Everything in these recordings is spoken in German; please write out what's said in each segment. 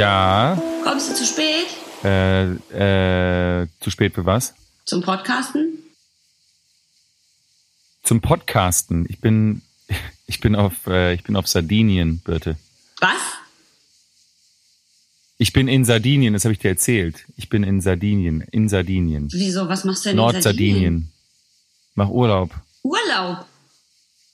Ja. Kommst du zu spät Äh, äh, zu spät für was? zum Podcasten? Zum Podcasten. Ich bin, ich bin auf, äh, ich bin auf Sardinien, Birte. Was? Ich bin in Sardinien, das habe ich dir erzählt. Ich bin in Sardinien, in Sardinien. Wieso? Was machst du denn in Nordsardinien. Mach Urlaub. Urlaub.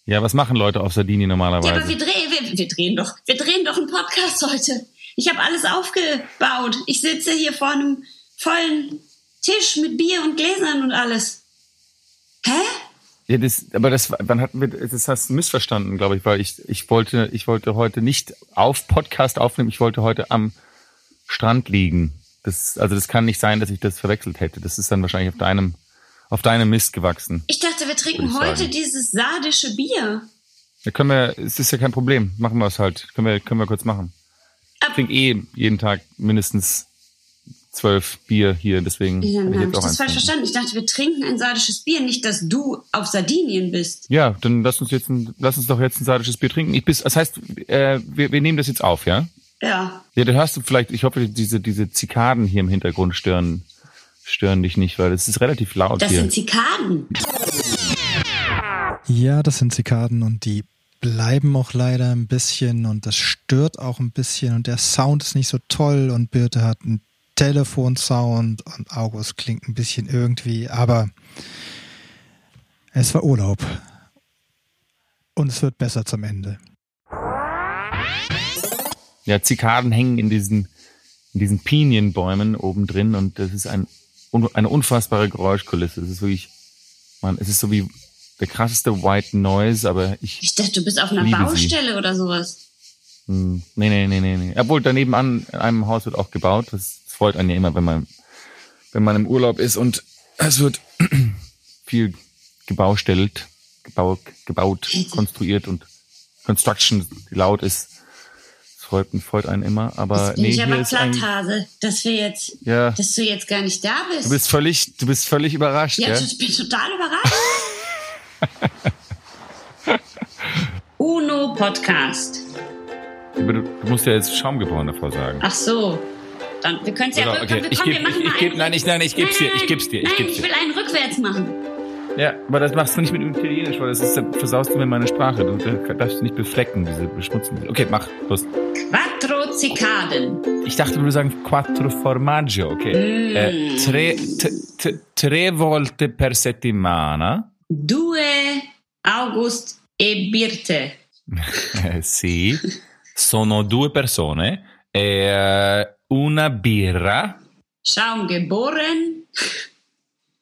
Ja, was machen Leute auf Sardinien Ja, aber normalerweise? wir drehen, wir, wir drehen doch, wir drehen doch einen Podcast heute. Ich habe alles aufgebaut. Ich sitze hier vor einem vollen Tisch mit Bier und Gläsern und alles. Hä? Ja, das, aber das, wann hatten wir, das hast du missverstanden, glaube ich, weil ich, ich wollte, ich wollte heute nicht auf Podcast aufnehmen, ich wollte heute am Strand liegen. Das, also das kann nicht sein, dass ich das verwechselt hätte. Das ist dann wahrscheinlich auf deinem, auf deinem Mist gewachsen. Ich dachte, wir trinken heute dieses sardische Bier. Da können wir, es ist ja kein Problem. Machen wir es halt. Können wir, können wir kurz machen. Ich trinke eh jeden Tag mindestens zwölf Bier hier, deswegen Ja, dann ich habe ich auch das eins falsch verstanden. Ich dachte, wir trinken ein sardisches Bier, nicht, dass du auf Sardinien bist. Ja, dann lass uns jetzt ein, lass uns doch jetzt ein sardisches Bier trinken. Ich bis, das heißt, äh, wir, wir nehmen das jetzt auf, ja? Ja. Ja, dann hörst du vielleicht, ich hoffe, diese, diese Zikaden hier im Hintergrund stören, stören dich nicht, weil es ist relativ laut Das hier. sind Zikaden. Ja, das sind Zikaden und die bleiben auch leider ein bisschen und das stört auch ein bisschen und der Sound ist nicht so toll und Birte hat einen Telefonsound und August klingt ein bisschen irgendwie, aber es war Urlaub und es wird besser zum Ende. Ja, Zikaden hängen in diesen, in diesen Pinienbäumen oben drin und das ist ein, eine unfassbare Geräuschkulisse. Das ist wirklich, man, es ist so wie der krasseste White Noise, aber ich, Ich dachte, du bist auf einer Liebe sie. Baustelle oder sowas. hm, nee, nee, nee, nee, nee. Obwohl daneben an in einem Haus wird auch gebaut. Das, freut einen ja immer, wenn man, wenn man im Urlaub ist und es wird viel gebaustellt, gebaut, gebaut, konstruiert und Construction laut ist. Das freut, freut einen immer. Aber nee, ich aber Platthase, dass wir jetzt, ja, dass du jetzt gar nicht da bist. du bist völlig, du bist völlig überrascht, ja, ja? ich bin total überrascht. Uno Podcast. Du, musst ja jetzt Schaumgebräu davor sagen. Ach so. Dann, wir können es ja Oder, okay, wir, ich komm, wir machen ich- ich einen- nein, ich- nein, ich geb's dir, ich nein, geb's dir, ich Nein, geb's ich dir. will einen rückwärts machen. Ja, aber das machst du nicht mit Italienisch, weil das ist, versaust du mir meine Sprache. Du da darfst nicht beflecken, diese beschmutzen. Okay, mach, los. Quattro Zikaden. Ich dachte, du würdest sagen quattro formaggio, okay. Mm. Äh, tre, t, t, tre volte per settimana. Due August e Birte. Eh, sì. Sono due persone. E, una birra. Schaum geboren.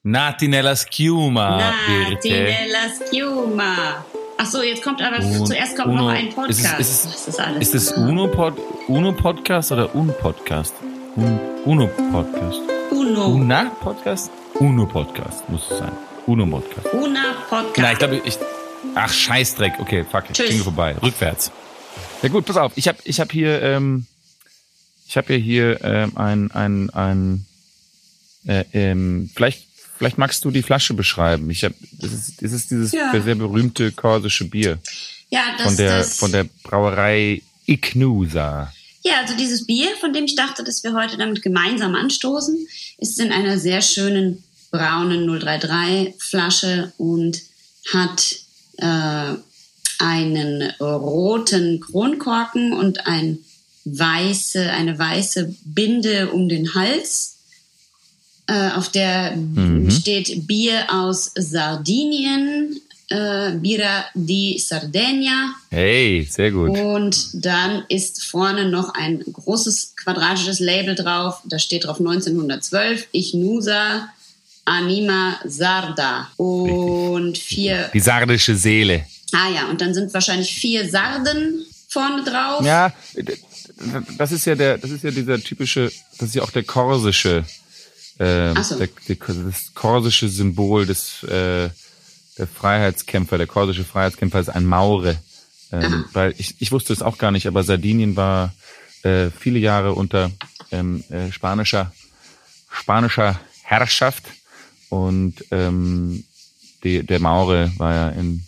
Nati nella schiuma, Nati Birte. nella schiuma. Ach so, jetzt kommt aber Un- zuerst kommt Uno- noch ein Podcast. Ist es- ist ist alles? Ist es Uno, Pod, Uno Podcast oder Un Podcast? Un, Uno Podcast. Uno. Una Podcast? Uno Podcast muss es sein. Uno Podcast. Una Podcast. Nein, ich glaube, ich. Ach, Scheißdreck. Okay, fuck. Tschüss. Jingle vorbei. Rückwärts. Ja gut, pass auf. Ich habe ich hab hier, ähm, ich habe ja hier ähm, ein, ein, ein äh, ähm, vielleicht, vielleicht magst du die Flasche beschreiben. Ich habe, das ist, das ist dieses Ja. sehr berühmte korsische Bier ja, das, von der, das, von der Brauerei Ignusa. Ja, also dieses Bier, von dem ich dachte, dass wir heute damit gemeinsam anstoßen, ist in einer sehr schönen braunen 033 Flasche und hat äh, einen roten Kronkorken und ein weiße, eine weiße Binde um den Hals, äh, auf der steht Bier aus Sardinien, äh, Bira di Sardegna. Hey, sehr gut. Und dann ist vorne noch ein großes quadratisches Label drauf. Da steht drauf 1912. Ichnusa Anima Sarda. Und vier. Die sardische Seele. Ah ja, und dann sind wahrscheinlich vier Sarden vorne drauf. Ja, das ist ja der, das ist ja dieser typische, das ist ja auch der korsische, äh, so. der, der, das korsische Symbol des äh, der Freiheitskämpfer, der korsische Freiheitskämpfer ist ein Maure. Ähm, weil ich, ich wusste es auch gar nicht, aber Sardinien war äh, viele Jahre unter ähm, äh, spanischer spanischer Herrschaft und ähm, die, der Maure war ja in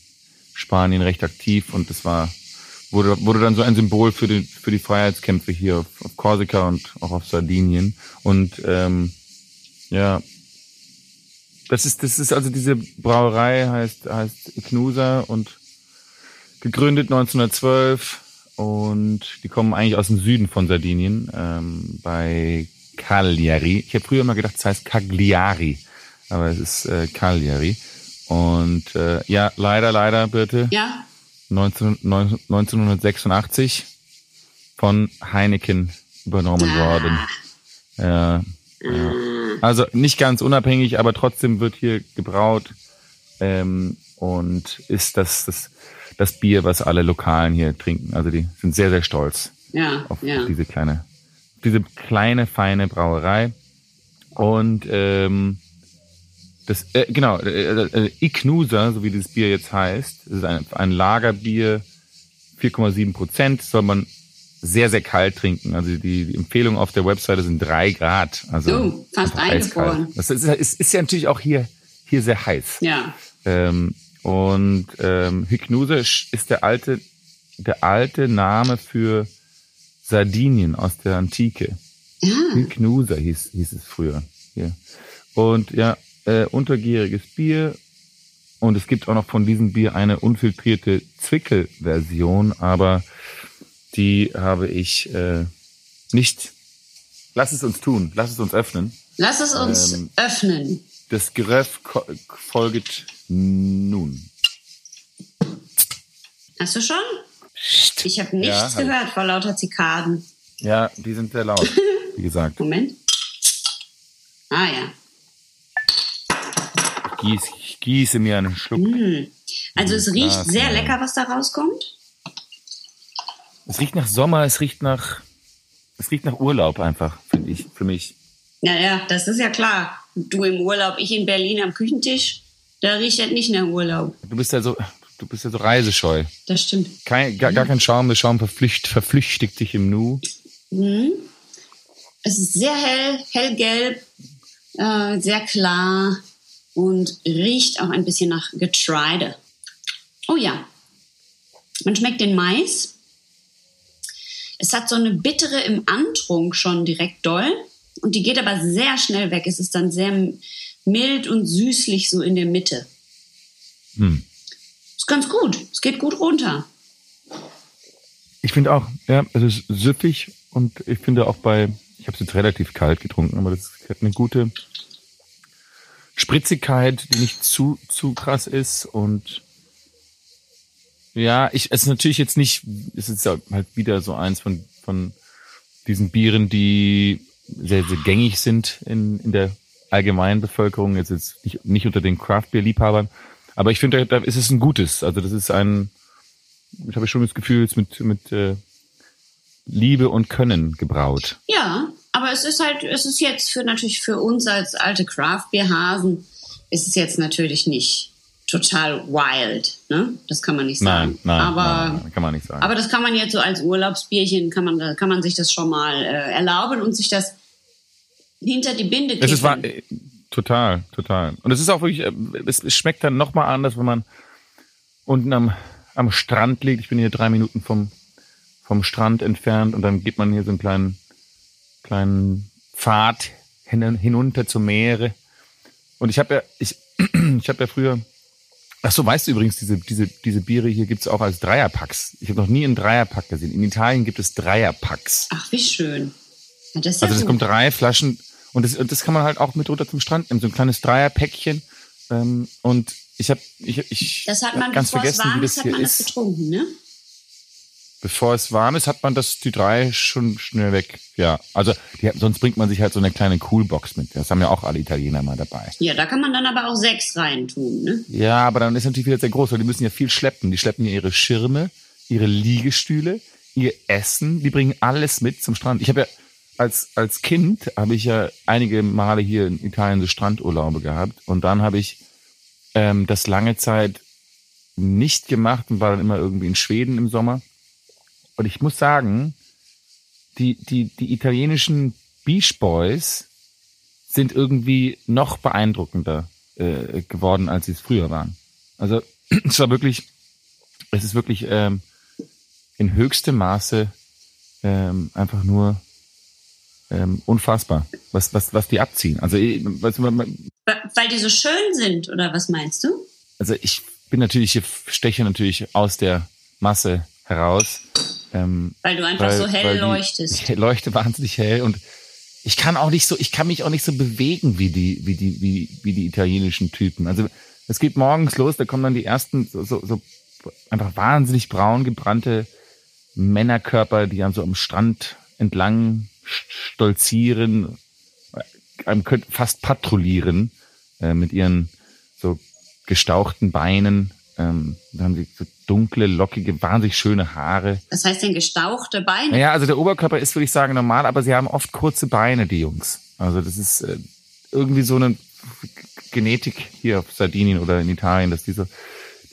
Spanien recht aktiv und es war wurde, wurde dann so ein Symbol für die, für die Freiheitskämpfe hier auf, auf Korsika und auch auf Sardinien. Und ähm, ja, das ist, das ist also diese Brauerei heißt, heißt Knusa und gegründet 1912 und die kommen eigentlich aus dem Süden von Sardinien, ähm, bei Cagliari. Ich habe früher immer gedacht, es heißt Cagliari, aber es ist äh, Cagliari. Und äh, ja, leider, leider, bitte. Ja. 19, 1986 von Heineken übernommen Ah. worden. Ja, ja. Also nicht ganz unabhängig, aber trotzdem wird hier gebraut ähm, und ist das, das das Bier, was alle Lokalen hier trinken. Also die sind sehr, sehr stolz Ja, auf, ja. auf diese kleine, diese kleine, feine Brauerei. Und ähm, das, äh, genau, äh, äh, Iknusa, so wie dieses Bier jetzt heißt, das ist ein, ein Lagerbier, 4,7 Prozent, soll man sehr, sehr kalt trinken. Also die, die Empfehlung auf der Webseite sind drei Grad. Also Oh, fast eingefroren. Das ist, ist, ist ja natürlich auch hier, hier sehr heiß. Ja. Ähm, und ähm, Hypnose ist der alte, der alte Name für Sardinien aus der Antike. Ja. Hypnose hieß, hieß es früher. Hier. Und ja, äh, untergieriges Bier. Und es gibt auch noch von diesem Bier eine unfiltrierte Zwickel-Version, aber die habe ich äh, nicht. Lass es uns tun, lass es uns öffnen. Lass es uns Ähm, öffnen. Das Geröff folget nun. Hast du schon? Ich habe nichts Ja, hab ich. gehört vor lauter Zikaden. Ja, die sind sehr laut, wie gesagt. Moment. Ah ja. Ich gieße, ich gieße mir einen Schluck. Hm. Also es riecht Glas, sehr ja. lecker, was da rauskommt. Es riecht nach Sommer, es riecht nach, es riecht nach Urlaub einfach, finde ich, für mich. Ja, ja, das ist ja klar. Du im Urlaub, ich in Berlin am Küchentisch, da riecht das nicht nach Urlaub. Du bist ja so, du bist ja so reisescheu. Das stimmt. Kein, gar, gar kein Schaum, der Schaum verflücht, verflüchtigt dich im Nu. Mhm. Es ist sehr hell, hellgelb, äh, sehr klar und riecht auch ein bisschen nach Getreide. Oh ja, man schmeckt den Mais. Es hat so eine bittere im Antrunk schon direkt doll und die geht aber sehr schnell weg. Es ist dann sehr mild und süßlich so in der Mitte. Hm. Ist ganz gut. Es geht gut runter. Ich finde auch, ja, es ist süffig und ich finde auch bei, ich habe es jetzt relativ kalt getrunken, aber das hat eine gute Spritzigkeit, die nicht zu, zu krass ist und ja, ich, es ist natürlich jetzt nicht, es ist halt wieder so eins von, von diesen Bieren, die sehr, sehr gängig sind in, in der allgemeinen Bevölkerung, jetzt, jetzt nicht, nicht unter den Craft-Bier-Liebhabern, aber ich finde, da, da ist es ein gutes, also das ist ein, ich habe schon das Gefühl, es ist mit, mit äh, Liebe und Können gebraut. Ja, aber es ist halt, es ist jetzt für natürlich für uns als alte Craft-Bier-Hasen, ist es jetzt natürlich nicht total wild, ne? Das kann man nicht sagen. Nein, nein, aber, nein, nein, kann man nicht sagen. aber das kann man jetzt so als Urlaubsbierchen, kann man, kann man sich das schon mal äh, erlauben und sich das hinter die Binde es ist kippen. wahr, äh, total, total. Und es ist auch wirklich, äh, es, es schmeckt dann nochmal anders, wenn man unten am, am Strand liegt. Ich bin hier drei Minuten vom, vom Strand entfernt und dann geht man hier so einen kleinen, kleinen Pfad hin, hinunter zum Meere. Und ich habe ja, ich, ich habe ja früher, ach so, weißt du übrigens, diese, diese, diese Biere hier gibt's auch als Dreierpacks. Ich habe noch nie einen Dreierpack gesehen. In Italien gibt es Dreierpacks. Ach, wie schön. Ja, das ist Also es gut. kommt drei Flaschen und das, und das kann man halt auch mit runter zum Strand nehmen, so ein kleines Dreierpäckchen. Ähm, und ich habe ich, ich das hat hab man, ganz es vergessen, wie ist, das hier man das ist. getrunken, ne? Bevor es warm ist, hat man das die drei schon schnell weg. Ja, also die, sonst bringt man sich halt so eine kleine Coolbox mit. Das haben ja auch alle Italiener mal dabei. Ja, da kann man dann aber auch sechs reintun, ne? Ja, aber dann ist natürlich wieder sehr groß, weil die müssen ja viel schleppen. Die schleppen ja ihre Schirme, ihre Liegestühle, ihr Essen. Die bringen alles mit zum Strand. Ich habe ja als als Kind habe ich ja einige Male hier in Italien so Strandurlaube gehabt und dann habe ich ähm, das lange Zeit nicht gemacht und war dann immer irgendwie in Schweden im Sommer. Und ich muss sagen, die die die italienischen Beach Boys sind irgendwie noch beeindruckender äh, geworden, als sie es früher waren. Also es war wirklich, es ist wirklich ähm, in höchstem Maße ähm, einfach nur ähm, unfassbar, was, was, was die abziehen. Also, was, Weil die so schön sind, oder was meinst du? Also ich bin natürlich, ich steche natürlich aus der Masse heraus. Ähm, weil du einfach weil, so hell leuchtest. Ich leuchte wahnsinnig hell und ich kann auch nicht so, ich kann mich auch nicht so bewegen wie die, wie die, wie, wie die italienischen Typen. Also es geht morgens los, da kommen dann die ersten so, so, so einfach wahnsinnig braun gebrannte Männerkörper, die dann so am Strand entlang stolzieren, einem könnte fast patrouillieren äh, mit ihren so gestauchten Beinen. Ähm, da haben sie so dunkle, lockige, wahnsinnig schöne Haare. Was heißt denn gestauchte Beine? Ja, also der Oberkörper ist, würde ich sagen, normal, aber sie haben oft kurze Beine, die Jungs. Also das ist äh, irgendwie so eine Genetik hier auf Sardinien oder in Italien, dass diese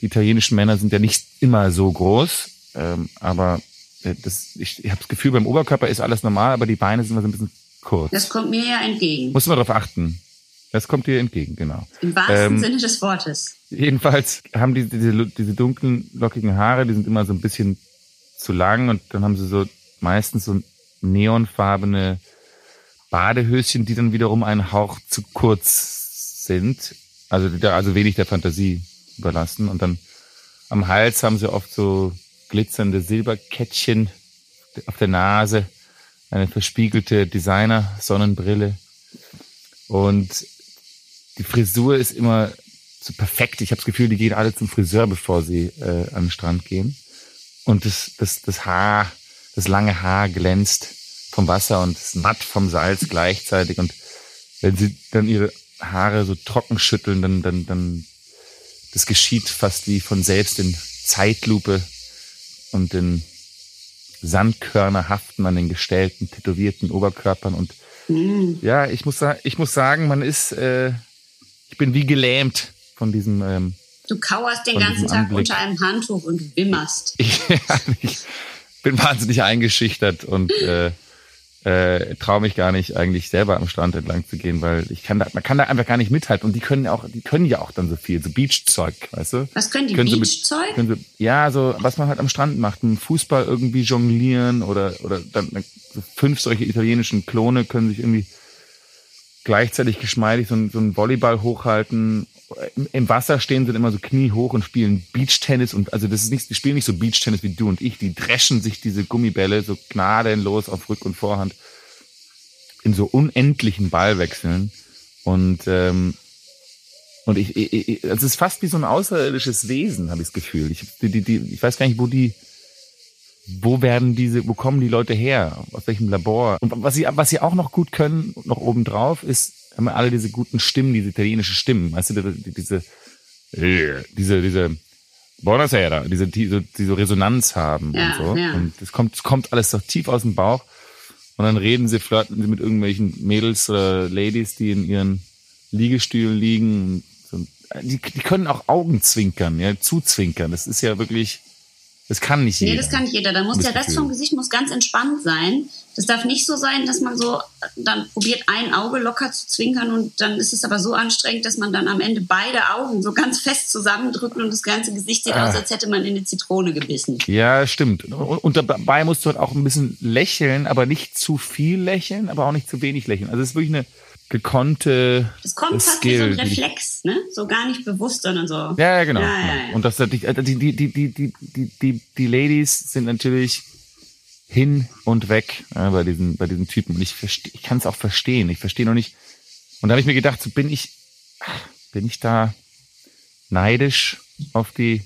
die italienischen Männer sind ja nicht immer so groß, ähm, aber äh, das, ich, ich habe das Gefühl, beim Oberkörper ist alles normal, aber die Beine sind immer so ein bisschen kurz. Das kommt mir ja entgegen. Muss man darauf achten. Das kommt dir entgegen, genau. Im wahrsten ähm, Sinne des Wortes. Jedenfalls haben die diese, diese dunklen, lockigen Haare, die sind immer so ein bisschen zu lang und dann haben sie so meistens so neonfarbene Badehöschen, die dann wiederum einen Hauch zu kurz sind. Also, also wenig der Fantasie überlassen. Und dann am Hals haben sie oft so glitzernde Silberkettchen auf der Nase, eine verspiegelte Designer-Sonnenbrille. Und die Frisur ist immer so perfekt. Ich habe das Gefühl, die gehen alle zum Friseur, bevor sie äh, an den Strand gehen. Und das, das, das Haar, das lange Haar glänzt vom Wasser und ist matt vom Salz gleichzeitig. Und wenn sie dann ihre Haare so trocken schütteln, dann, dann, dann, das geschieht fast wie von selbst in Zeitlupe und den Sandkörner haften an den gestellten, tätowierten Oberkörpern. Und mm. ja, ich muss, ich muss sagen, man ist, äh, ich bin wie gelähmt von diesem. Ähm, du kauerst den ganzen Tag Anblick. unter einem Handtuch und wimmerst. ja, ich bin wahnsinnig eingeschüchtert und äh, äh, traue mich gar nicht eigentlich selber am Strand entlang zu gehen, weil ich kann da, man kann da einfach gar nicht mithalten und die können auch, die können ja auch dann so viel, so Beachzeug, weißt du? Was können die können Beachzeug? So ja, so was man halt am Strand macht, ein Fußball irgendwie jonglieren oder oder dann so fünf solche italienischen Klone können sich irgendwie gleichzeitig geschmeidig so, so einen Volleyball hochhalten. Im Wasser stehen sind immer so kniehoch und spielen Beachtennis und also das ist nicht, die spielen nicht so Beachtennis wie du und ich, die dreschen sich diese Gummibälle so gnadenlos auf Rück- und Vorhand in so unendlichen Ballwechseln. Und ähm, und ich, ich, ich es ist fast wie so ein außerirdisches Wesen, habe ich das Gefühl. Ich, die, die, ich weiß gar nicht, wo die, wo werden diese, wo kommen die Leute her, aus welchem Labor? Und was sie, was sie auch noch gut können, noch obendrauf, ist haben wir alle diese guten Stimmen, diese italienische Stimmen, weißt du, diese, diese, diese, Buonasera, diese, diese, diese Resonanz haben ja, und so. Ja. Und es kommt, es kommt alles so tief aus dem Bauch. Und dann reden sie, flirten sie mit irgendwelchen Mädels oder Ladies, die in ihren Liegestühlen liegen. Die, die können auch Augen zwinkern, ja, zuzwinkern. Das ist ja wirklich, das kann nicht jeder. Nee, das kann nicht jeder. Da muss der Rest vom Gesicht muss ganz entspannt sein. Das darf nicht so sein, dass man so dann probiert, ein Auge locker zu zwinkern und dann ist es aber so anstrengend, dass man dann am Ende beide Augen so ganz fest zusammendrückt und das ganze Gesicht sieht ah. aus, als hätte man in eine Zitrone gebissen. Ja, stimmt. Und dabei musst du halt auch ein bisschen lächeln, aber nicht zu viel lächeln, aber auch nicht zu wenig lächeln. Also es ist wirklich eine gekonnte. Es kommt fast Skill, wie so ein Reflex, ne? So gar nicht bewusst, sondern so. Ja, ja genau. Ja, ja, ja. Und das, äh, die, die, die, die, die, die, die Ladies sind natürlich hin und weg ja, bei diesen bei diesen Typen. Und ich ich kann es auch verstehen. Ich verstehe noch nicht. Und da habe ich mir gedacht, so bin ich, bin ich da neidisch auf die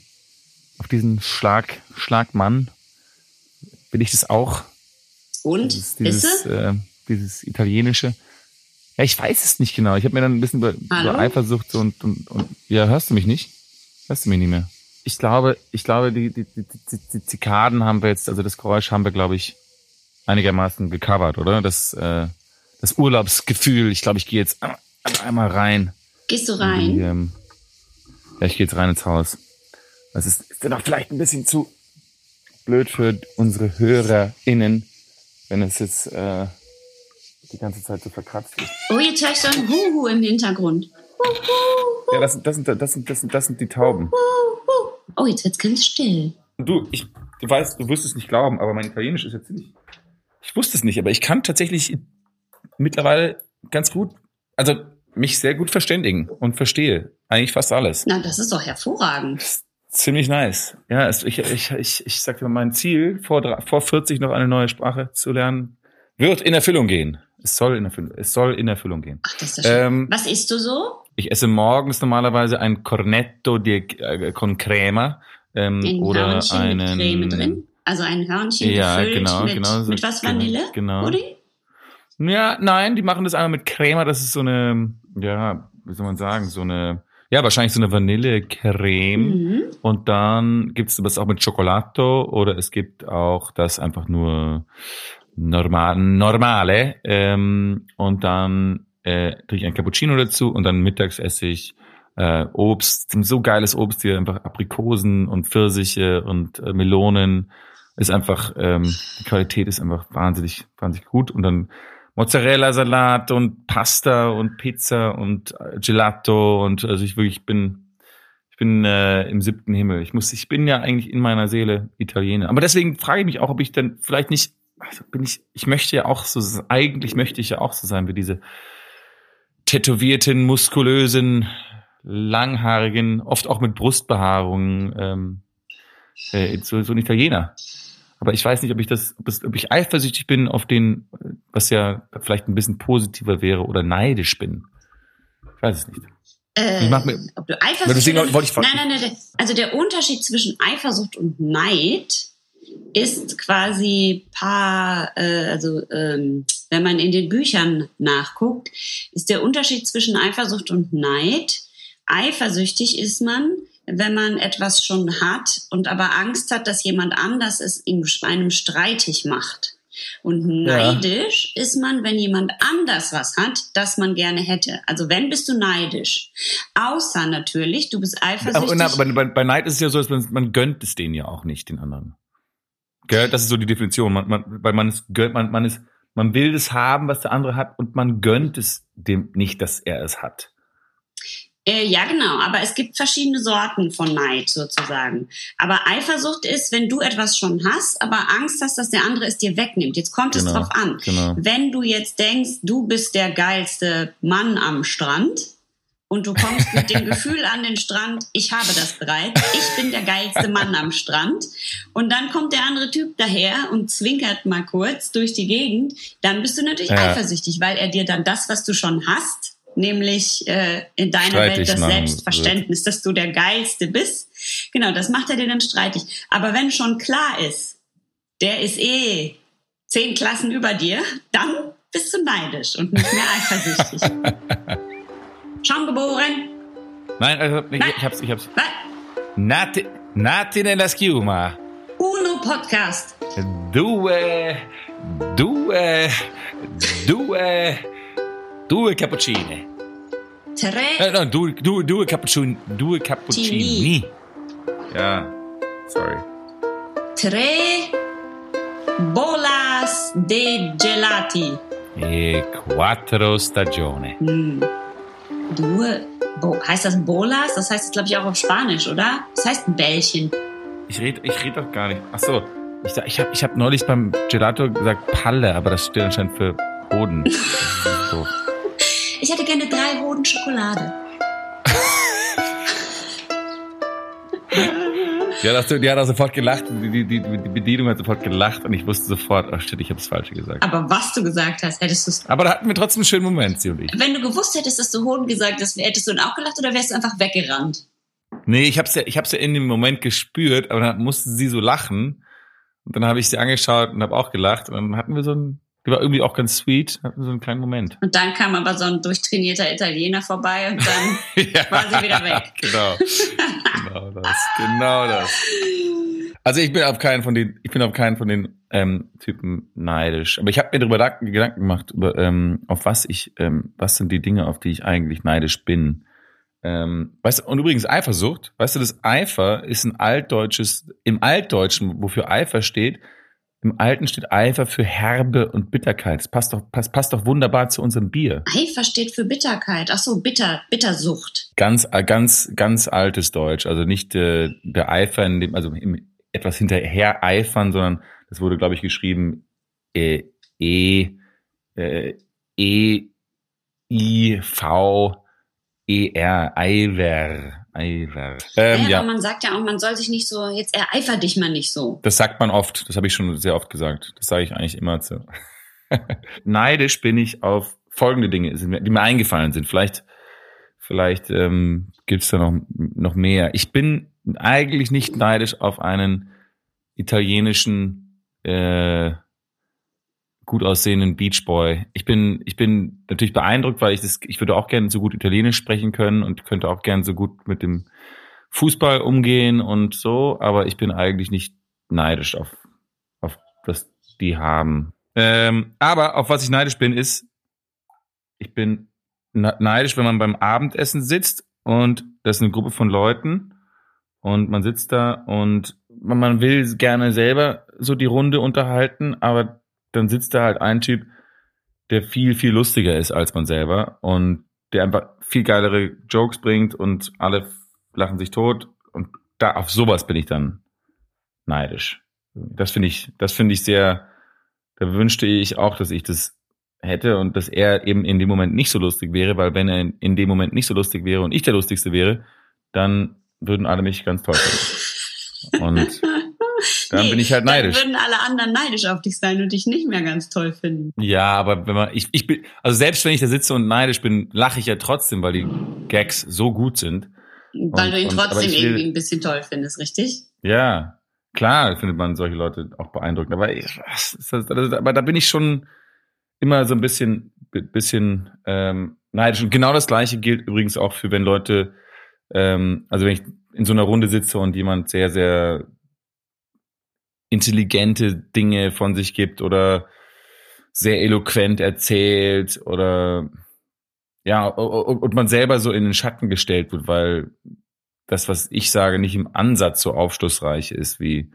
auf diesen Schlag Schlagmann? Bin ich das auch? Und dieses, dieses, ist es? Äh, dieses italienische. Ja, ich weiß es nicht genau. Ich habe mir dann ein bisschen über, über Eifersucht und, und, und ja, hörst du mich nicht? Hörst du mich nicht mehr? Ich glaube, ich glaube, die, die, die, die Zikaden haben wir jetzt, also das Geräusch haben wir, glaube ich, einigermaßen gecovert, oder? Das, äh, das Urlaubsgefühl. Ich glaube, ich gehe jetzt einmal rein. Gehst du rein? Die, ähm, ja, ich gehe jetzt rein ins Haus. Das ist, ist dann auch vielleicht ein bisschen zu blöd für unsere HörerInnen, wenn es jetzt äh, die ganze Zeit so verkratzt ist. Oh, jetzt höre ich so ein Huhu im Hintergrund. Ja, das, das, sind, das, sind, das, sind, das sind die Tauben. Oh, jetzt wird's ganz still. Du, ich, du weißt, du wirst es nicht glauben, aber mein Italienisch ist jetzt nicht. Ich wusste es nicht, aber ich kann tatsächlich mittlerweile ganz gut, also mich sehr gut verständigen und verstehe eigentlich fast alles. Na, das ist doch hervorragend. Ziemlich nice. Ja, es, ich, ich, ich, ich sag dir, mein Ziel, vor, vor 40 noch eine neue Sprache zu lernen, wird in Erfüllung gehen. Es soll in Erfüllung, es soll in Erfüllung gehen. Ach, das ist ja schön. Ähm, Was isst du so? Ich esse morgens normalerweise ein Cornetto di, äh, con crema ähm, Ein oder Hörnchen einen mit Creme drin? Also ein Hörnchen Ja, gefüllt genau, mit, genau so- mit was, genau, Vanille? genau. Pudding? Ja, nein, die machen das einmal mit Crema. Das ist so eine, ja, wie soll man sagen, so eine, ja, wahrscheinlich so eine Vanillecreme. Mhm. Und dann gibt's das auch mit Cioccolato oder es gibt auch das einfach nur normal, normale. Ähm, und dann äh, trinke ich ein Cappuccino dazu und dann mittags esse ich äh, Obst, so geiles Obst hier, einfach Aprikosen und Pfirsiche und äh, Melonen. Ist einfach, ähm, die Qualität ist einfach wahnsinnig, wahnsinnig gut. Und dann Mozzarella-Salat und Pasta und Pizza und äh, Gelato und also ich wirklich bin, ich bin äh, im siebten Himmel. Ich muss, ich bin ja eigentlich in meiner Seele Italiener. Aber deswegen frage ich mich auch, ob ich dann vielleicht nicht, also bin ich, ich möchte ja auch so, eigentlich möchte ich ja auch so sein wie diese tätowierten, muskulösen, langhaarigen, oft auch mit Brustbehaarungen, ähm, äh, so, so ein Italiener. Aber ich weiß nicht, ob ich das, ob, das, ob ich eifersüchtig bin auf den, äh, was ja vielleicht ein bisschen positiver wäre oder neidisch bin. Ich weiß es nicht. Äh, Ich mach mir- ob du ich fragen- Nein, nein, nein. Also der Unterschied zwischen Eifersucht und Neid ist quasi paar, äh, also ähm, wenn man in den Büchern nachguckt, ist der Unterschied zwischen Eifersucht und Neid. Eifersüchtig ist man, wenn man etwas schon hat und aber Angst hat, dass jemand anders es ihm einem streitig macht. Und Ja. neidisch ist man, wenn jemand anders was hat, das man gerne hätte. Also wenn bist du neidisch. Außer natürlich, du bist Aber, eifersüchtig. na, bei, bei, bei Neid ist es ja so, dass man, man gönnt es denen ja auch nicht, den anderen. Gell? Das ist so die Definition. Man, man, weil man ist, gönnt, man, man ist, man will es haben, was der andere hat, und man gönnt es dem nicht, dass er es hat. Äh, ja, genau. Aber es gibt verschiedene Sorten von Neid sozusagen. Aber Eifersucht ist, wenn du etwas schon hast, aber Angst hast, dass der andere es dir wegnimmt. Jetzt kommt es Genau, drauf an. genau. Wenn du jetzt denkst, du bist der geilste Mann am Strand und du kommst mit dem Gefühl an den Strand, ich habe das bereits, ich bin der geilste Mann am Strand und dann kommt der andere Typ daher und zwinkert mal kurz durch die Gegend, dann bist du natürlich Ja. eifersüchtig, weil er dir dann das, was du schon hast, nämlich äh, in deiner Streitig Welt das machen Selbstverständnis, dass du der geilste bist, genau, das macht er dir dann streitig. Aber wenn schon klar ist, der ist eh zehn Klassen über dir, dann bist du neidisch und nicht mehr eifersüchtig. Schon geboren? Nein, also, Nein. ich hab's, ich hab's. Was? Nati, nati nella schiuma. Uno Podcast. Due, due, due, due cappuccine. Tre Eh, no, due, due, due cappuccini, due cappuccini. Ja, sorry. tre bolas de gelati. E quattro stagione. Hm. Due, bo, heißt das bolas? Das heißt, glaube ich, auch auf Spanisch, oder? Das heißt ein Bällchen. Ich rede ich red doch gar nicht. Ach so, ich, ich habe ich hab neulich beim Gelato gesagt Palle, aber das steht anscheinend für Hoden. Doof. Ich hätte gerne drei Hoden Schokolade. Die hat, so- die hat auch sofort gelacht, die, die, die, die Bedienung hat sofort gelacht und ich wusste sofort, ach shit, ich habe das Falsche gesagt. Aber was du gesagt hast, hättest du es. Aber da hatten wir trotzdem einen schönen Moment, sie und ich. Wenn du gewusst hättest, dass du Hoden gesagt hast, hättest du dann auch gelacht oder wärst du einfach weggerannt? Nee, ich hab's ja, ich hab's ja in dem Moment gespürt, aber dann musste sie so lachen. Und dann habe ich sie angeschaut und habe auch gelacht. Und dann hatten wir so ein, die war irgendwie auch ganz sweet, hatten wir so einen kleinen Moment. Und dann kam aber so ein durchtrainierter Italiener vorbei und dann ja, war sie wieder weg. Genau. Genau das. Genau das. Also ich bin auf keinen von den, ich bin auf keinen von den ähm, Typen neidisch. Aber ich habe mir darüber da- Gedanken gemacht, über ähm, auf was ich, ähm, was sind die Dinge, auf die ich eigentlich neidisch bin. Ähm, weißt du, und übrigens Eifersucht, weißt du, das Eifer ist ein altdeutsches, im Altdeutschen, wofür Eifer steht, im Alten steht Eifer für Herbe und Bitterkeit. Das passt doch, passt, passt doch wunderbar zu unserem Bier. Eifer steht für Bitterkeit. Ach so, Bitter, Bittersucht. Ganz, äh, ganz, ganz altes Deutsch. Also nicht äh, der Eifer in dem, also im, etwas hinterher eifern, sondern das wurde, glaube ich, geschrieben äh, E, äh, E, I, V, E, R, Eiver. Eiver. Ähm, ja, ja, aber man sagt ja auch, man soll sich nicht so, jetzt ereifer dich mal nicht so. das sagt man oft. Das habe ich schon sehr oft gesagt. Das sage ich eigentlich immer zu. Neidisch bin ich auf folgende Dinge, die mir eingefallen sind. Vielleicht, vielleicht ähm, gibt's da noch, noch mehr. Ich bin eigentlich nicht neidisch auf einen italienischen äh, gut aussehenden Beachboy. Ich bin, ich bin natürlich beeindruckt, weil ich das, ich würde auch gerne so gut Italienisch sprechen können und könnte auch gerne so gut mit dem Fußball umgehen und so, aber ich bin eigentlich nicht neidisch auf, auf das die haben. Ähm, aber auf was ich neidisch bin, ist, ich bin na- neidisch, wenn man beim Abendessen sitzt und das ist eine Gruppe von Leuten und man sitzt da und man will gerne selber so die Runde unterhalten, aber dann sitzt da halt ein Typ, der viel, viel lustiger ist als man selber und der einfach viel geilere Jokes bringt und alle lachen sich tot und da auf sowas bin ich dann neidisch. Das finde ich, das finde ich sehr, da wünschte ich auch, dass ich das hätte und dass er eben in dem Moment nicht so lustig wäre, weil wenn er in, dem Moment nicht so lustig wäre und ich der lustigste wäre, dann würden alle mich ganz toll finden. Und dann bin ich halt neidisch. Dann würden alle anderen neidisch auf dich sein und dich nicht mehr ganz toll finden. Ja, aber wenn man, ich, ich bin, also selbst wenn ich da sitze und neidisch bin, lache ich ja trotzdem, weil die Gags so gut sind. Weil Und- du ihn und- trotzdem ich will- irgendwie ein bisschen toll findest, richtig? Ja, klar findet man solche Leute auch beeindruckend. Aber, aber da bin ich schon immer so ein bisschen, bisschen ähm, neidisch. Und genau das Gleiche gilt übrigens auch für, wenn Leute, ähm, also wenn ich in so einer Runde sitze und jemand sehr, sehr intelligente Dinge von sich gibt oder sehr eloquent erzählt oder ja, und man selber so in den Schatten gestellt wird, weil das, was ich sage, nicht im Ansatz so aufschlussreich ist wie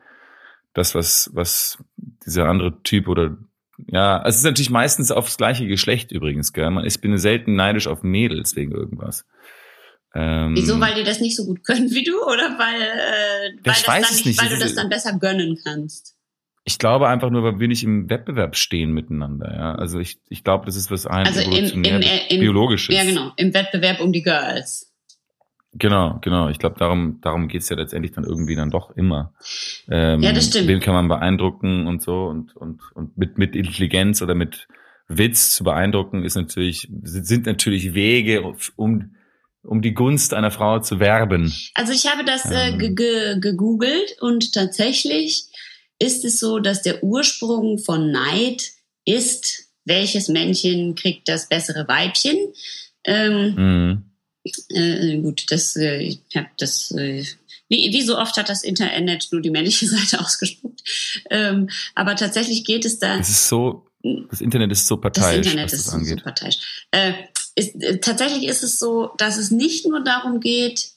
das, was, was dieser andere Typ oder ja, es ist natürlich meistens aufs gleiche Geschlecht übrigens, gell? Ich bin selten neidisch auf Mädels wegen irgendwas. Ähm, Wieso? Weil die das nicht so gut können wie du oder weil, äh, weil, das dann es nicht. weil du das dann besser gönnen kannst? ich glaube einfach nur, weil wir nicht im Wettbewerb stehen miteinander. Ja? Also ich, ich glaube, das ist was ein Also im, im, evolutionär im, biologisches. Ja, genau. Im Wettbewerb um die Girls. Genau, genau. Ich glaube, darum, darum geht's ja letztendlich dann irgendwie dann doch immer. Ähm, Ja, das stimmt. Wen kann man beeindrucken und so und, und, und mit, mit Intelligenz oder mit Witz zu beeindrucken ist natürlich, sind natürlich Wege, um, um die Gunst einer Frau zu werben. Also ich habe das äh, Ähm. ge ge gegoogelt und tatsächlich ist es so, dass der Ursprung von Neid ist, welches Männchen kriegt das bessere Weibchen. Ähm, Mhm. äh, gut, das, äh, ich habe das, äh, wie, wie so oft hat das Internet nur die männliche Seite ausgespuckt. Ähm, aber tatsächlich geht es da. Es ist so, das Internet ist so Das parteiisch, Internet was ist das so parteiisch. Äh, ist, äh, tatsächlich ist es so, dass es nicht nur darum geht,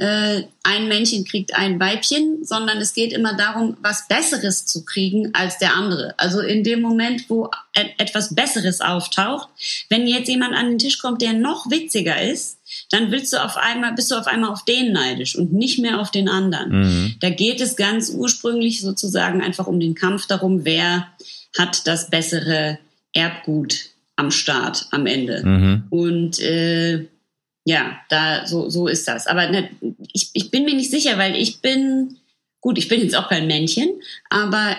äh, ein Männchen kriegt ein Weibchen, sondern es geht immer darum, was Besseres zu kriegen als der andere. Also in dem Moment, wo et etwas Besseres auftaucht, wenn jetzt jemand an den Tisch kommt, der noch witziger ist, dann willst du auf einmal, bist du auf einmal auf den neidisch und nicht mehr auf den anderen. Mhm. Da geht es ganz ursprünglich sozusagen einfach um den Kampf darum, wer hat das bessere Erbgut am Start am Ende. Mhm. Und äh, ja, da so, so ist das. Aber ne, ich, ich bin mir nicht sicher, weil ich bin, gut, ich bin jetzt auch kein Männchen, aber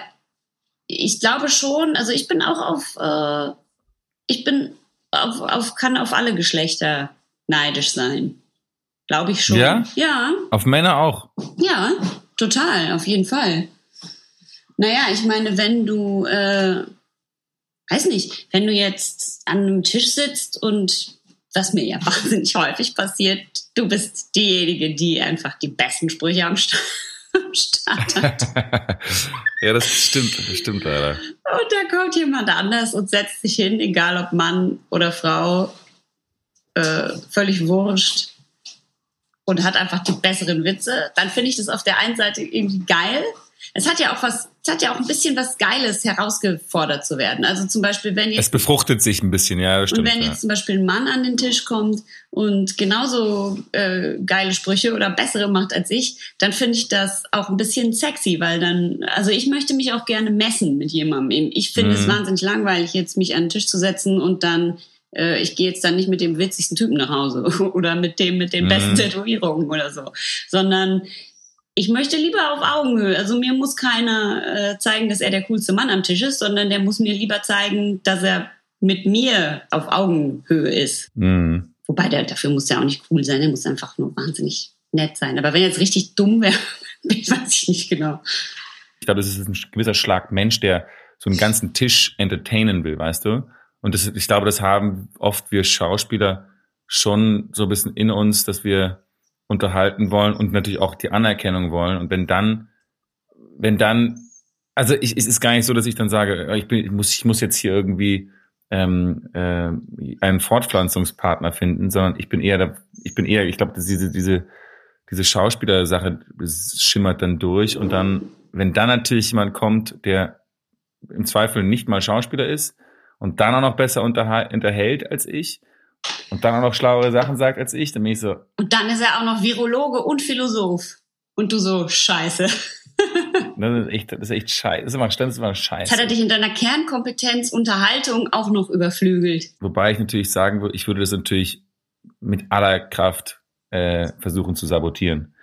ich glaube schon, also ich bin auch auf, äh, ich bin auf, auf, kann auf alle Geschlechter neidisch sein. Glaube ich schon. Ja? Ja. Auf Männer auch. Ja, total, auf jeden Fall. Naja, ich meine, wenn du, äh, weiß nicht, wenn du jetzt an einem Tisch sitzt und was mir ja wahnsinnig häufig passiert, du bist diejenige, die einfach die besten Sprüche am, Sta am Start hat. ja, das stimmt, das stimmt leider. Und da kommt jemand anders und setzt sich hin, egal ob Mann oder Frau, äh, völlig wurscht und hat einfach die besseren Witze, dann finde ich das auf der einen Seite irgendwie geil. Es hat ja auch was es hat ja auch ein bisschen was Geiles, herausgefordert zu werden. Also zum Beispiel, wenn jetzt. Es befruchtet sich ein bisschen, ja, stimmt. Und wenn jetzt zum Beispiel ein Mann an den Tisch kommt und genauso äh, geile Sprüche oder bessere macht als ich, dann finde ich das auch ein bisschen sexy, weil dann, also ich möchte mich auch gerne messen mit jemandem. Ich finde es Mhm. wahnsinnig langweilig, jetzt mich an den Tisch zu setzen und dann äh, ich gehe jetzt dann nicht mit dem witzigsten Typen nach Hause oder mit dem mit den Mhm. besten Tätowierungen oder so, sondern ich möchte lieber auf Augenhöhe. Also mir muss keiner äh, zeigen, dass er der coolste Mann am Tisch ist, sondern der muss mir lieber zeigen, dass er mit mir auf Augenhöhe ist. Mhm. Wobei der dafür muss ja auch nicht cool sein, der muss einfach nur wahnsinnig nett sein. Aber wenn er jetzt richtig dumm wäre, weiß ich nicht genau. Ich glaube, das ist ein gewisser Schlag Mensch, der so einen ganzen Tisch entertainen will, weißt du? Und das, ich glaube, das haben oft wir Schauspieler schon so ein bisschen in uns, dass wir unterhalten wollen und natürlich auch die Anerkennung wollen. Und wenn dann, wenn dann, also ich, es ist gar nicht so, dass ich dann sage, ich, bin, ich, muss, ich muss jetzt hier irgendwie ähm, äh, einen Fortpflanzungspartner finden, sondern ich bin eher, da, ich bin eher, ich glaube, diese, diese, diese Schauspielersache schimmert dann durch und dann, wenn dann natürlich jemand kommt, der im Zweifel nicht mal Schauspieler ist und dann auch noch besser unterhält als ich und dann auch noch schlauere Sachen sagt als ich, dann bin ich so, Und dann ist er auch noch Virologe und Philosoph. Und du so, scheiße. das ist echt, das ist echt scheiße, das ist immer, das ist immer Jetzt scheiße. hat er dich in deiner Kernkompetenz Unterhaltung auch noch überflügelt. Wobei ich natürlich sagen würde, ich würde das natürlich mit aller Kraft äh, versuchen zu sabotieren.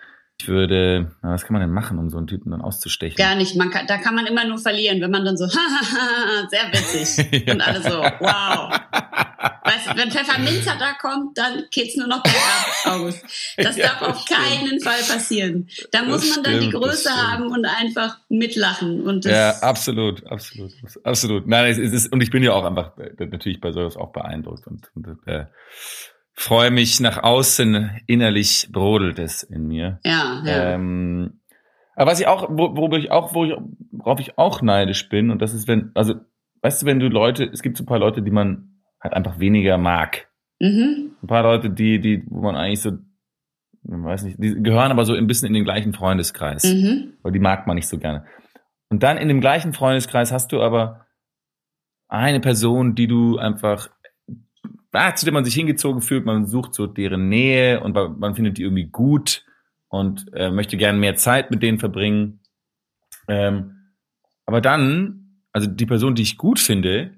Ich würde, na, was kann man denn machen, um so einen Typen dann auszustechen? Gar nicht. Man kann, da kann man immer nur verlieren, wenn man dann so, sehr witzig. Und alle so, wow. Weißt du, wenn Pfefferminzer da kommt, dann geht's nur noch bergab, August. Das Ja, darf auf stimmt. keinen Fall passieren. Da muss Das man dann die stimmt, Größe stimmt. haben und einfach mitlachen. Und das, Ja, absolut, absolut, absolut. Nein, es ist, und ich bin ja auch einfach äh, natürlich bei sowas auch beeindruckt und, und äh, freue mich nach außen innerlich brodelt es in mir. ja, ja. Ähm, aber was ich auch, wo- worüber ich auch, wo ich, worauf ich auch neidisch bin, und das ist, wenn, also, weißt du, wenn du Leute, es gibt so ein paar Leute, die man halt einfach weniger mag. Mhm. Ein paar Leute, die, die, wo man eigentlich so, weiß nicht, die gehören aber so ein bisschen in den gleichen Freundeskreis Mhm. weil die mag man nicht so gerne. Und dann in dem gleichen Freundeskreis hast du aber eine Person, die du einfach, ah, zu der man sich hingezogen fühlt, man sucht so deren Nähe und man man findet die irgendwie gut und äh, möchte gerne mehr Zeit mit denen verbringen. Ähm, aber dann, also die Person, die ich gut finde,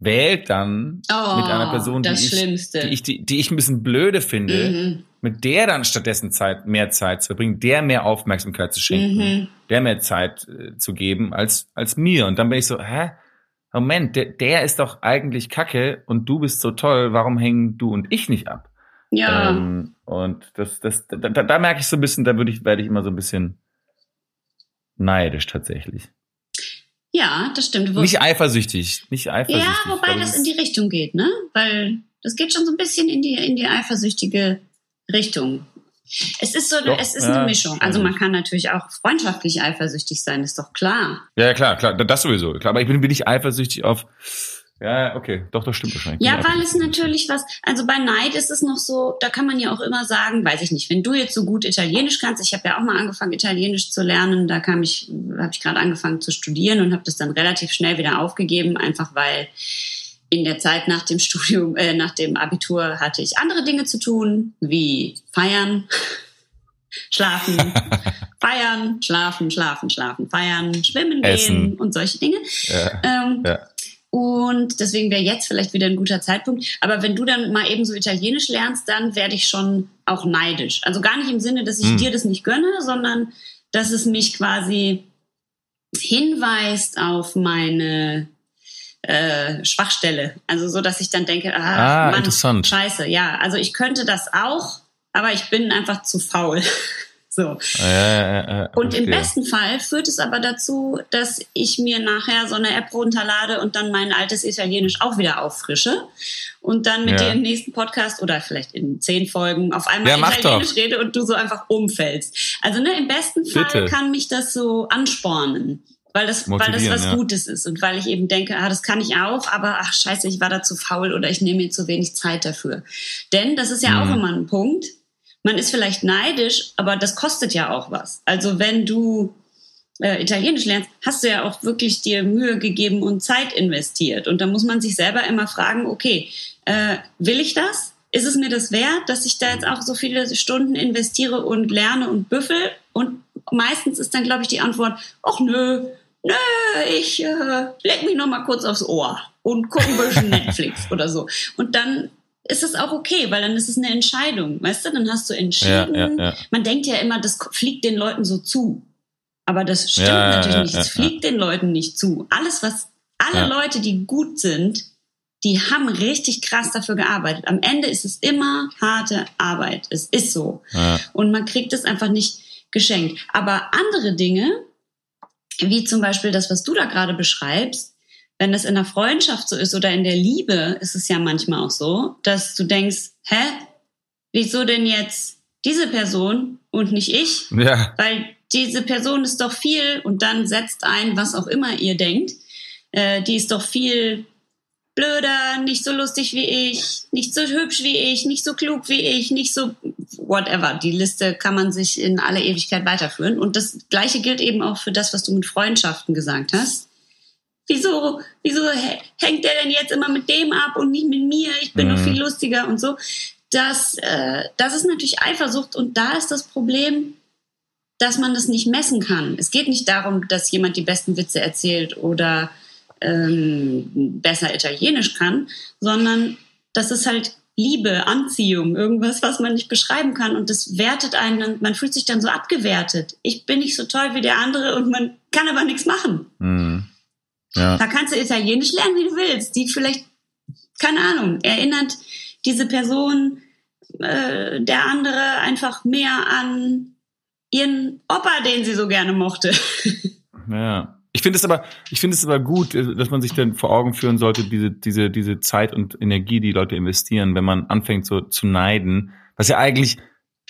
wählt dann Oh, mit einer Person, die ich, die ich, die, die ich ein bisschen blöde finde, Mhm. mit der dann stattdessen Zeit, mehr Zeit zu verbringen, der mehr Aufmerksamkeit zu schenken, Mhm. der mehr Zeit äh, zu geben als, als mir. Und dann bin ich so, hä? Moment, der, der ist doch eigentlich Kacke und du bist so toll, warum hängen du und ich nicht ab? Ja. Ähm, und das, das, da, da, da merke ich so ein bisschen, da würde ich, werde ich immer so ein bisschen neidisch tatsächlich. Ja, das stimmt. Wo- Nicht eifersüchtig, nicht eifersüchtig. Ja, wobei das in die Richtung geht, ne? Weil das geht schon so ein bisschen in die, in die eifersüchtige Richtung. Es ist so, eine- Doch, es ist ja, eine Mischung. Also man kann natürlich auch freundschaftlich eifersüchtig sein, ist doch klar. Ja, ja, klar, klar, das sowieso. Klar, aber ich bin, bin nicht eifersüchtig auf. Ja, okay, doch, das stimmt wahrscheinlich. Ja, weil es natürlich was, also bei Neid ist es noch so, da kann man ja auch immer sagen, weiß ich nicht, wenn du jetzt so gut Italienisch kannst, ich habe ja auch mal angefangen Italienisch zu lernen, da kam ich, habe ich gerade angefangen zu studieren und habe das dann relativ schnell wieder aufgegeben, einfach weil in der Zeit nach dem Studium, äh, nach dem Abitur hatte ich andere Dinge zu tun, wie feiern, schlafen, feiern, schlafen, schlafen, schlafen, feiern, schwimmen Essen. gehen und solche Dinge. Ja, Ähm, ja. Und deswegen wäre jetzt vielleicht wieder ein guter Zeitpunkt. Aber wenn du dann mal eben so Italienisch lernst, dann werde ich schon auch neidisch. Also gar nicht im Sinne, dass ich Hm. dir das nicht gönne, sondern dass es mich quasi hinweist auf meine äh, Schwachstelle. Also so, dass ich dann denke, ah, Ah, Mann, interessant. scheiße, ja. Also ich könnte das auch, aber ich bin einfach zu faul. so. Ja, ja, Und im besten Fall führt es aber dazu, dass ich mir nachher so eine App runterlade und dann mein altes Italienisch auch wieder auffrische und dann mit Ja. dir im nächsten Podcast oder vielleicht in zehn Folgen auf einmal Ja, Italienisch rede und du so einfach umfällst. Also ne, im besten Fall Bitte. kann mich das so anspornen. Weil das, weil das was ja. Gutes ist und weil ich eben denke, ah, das kann ich auch, aber ach scheiße, ich war da zu faul oder ich nehme mir zu wenig Zeit dafür. Denn das ist ja Mhm. auch immer ein Punkt. Man ist vielleicht neidisch, aber das kostet ja auch was. Also wenn du äh, Italienisch lernst, hast du ja auch wirklich dir Mühe gegeben und Zeit investiert. Und da muss man sich selber immer fragen, okay, äh, will ich das? Ist es mir das wert, dass ich da jetzt auch so viele Stunden investiere und lerne und büffel? Und meistens ist dann, glaube ich, die Antwort, ach nö, nö, ich äh, leg mich noch mal kurz aufs Ohr und gucke ein bisschen Netflix oder so. Und dann ist es auch okay, weil dann ist es eine Entscheidung, weißt du? Dann hast du entschieden. Ja, ja, ja. Man denkt ja immer, das fliegt den Leuten so zu. Aber das stimmt natürlich nicht. Es fliegt den Leuten nicht zu. Alles, was alle Leute, die gut sind, die haben richtig krass dafür gearbeitet. Am Ende ist es immer harte Arbeit. Es ist so. Und man kriegt es einfach nicht geschenkt. Aber andere Dinge, wie zum Beispiel das, was du da gerade beschreibst, wenn das in der Freundschaft so ist oder in der Liebe, ist es ja manchmal auch so, dass du denkst, hä, wieso denn jetzt diese Person und nicht ich? Ja. Weil diese Person ist doch viel und dann setzt ein, was auch immer ihr denkt, äh, die ist doch viel blöder, nicht so lustig wie ich, nicht so hübsch wie ich, nicht so klug wie ich, nicht so whatever. Die Liste kann man sich in alle Ewigkeit weiterführen. Und das Gleiche gilt eben auch für das, was du mit Freundschaften gesagt hast wieso, wieso hängt der denn jetzt immer mit dem ab und nicht mit mir? Ich bin mhm. noch viel lustiger und so. Das, äh, das ist natürlich Eifersucht und da ist das Problem, dass man das nicht messen kann. Es geht nicht darum, dass jemand die besten Witze erzählt oder ähm, besser Italienisch kann, sondern das ist halt Liebe, Anziehung, irgendwas, was man nicht beschreiben kann und das wertet einen, man fühlt sich dann so abgewertet. Ich bin nicht so toll wie der andere und man kann aber nichts machen. Mhm. Ja. Da kannst du Italienisch lernen, wie du willst. Die vielleicht, keine Ahnung, erinnert diese Person äh, der andere einfach mehr an ihren Opa, den sie so gerne mochte. Ja. Ich finde es aber, ich finde es aber gut, äh, dass man sich dann vor Augen führen sollte, diese, diese, diese Zeit und Energie, die Leute investieren, wenn man anfängt so zu neiden, was ja eigentlich,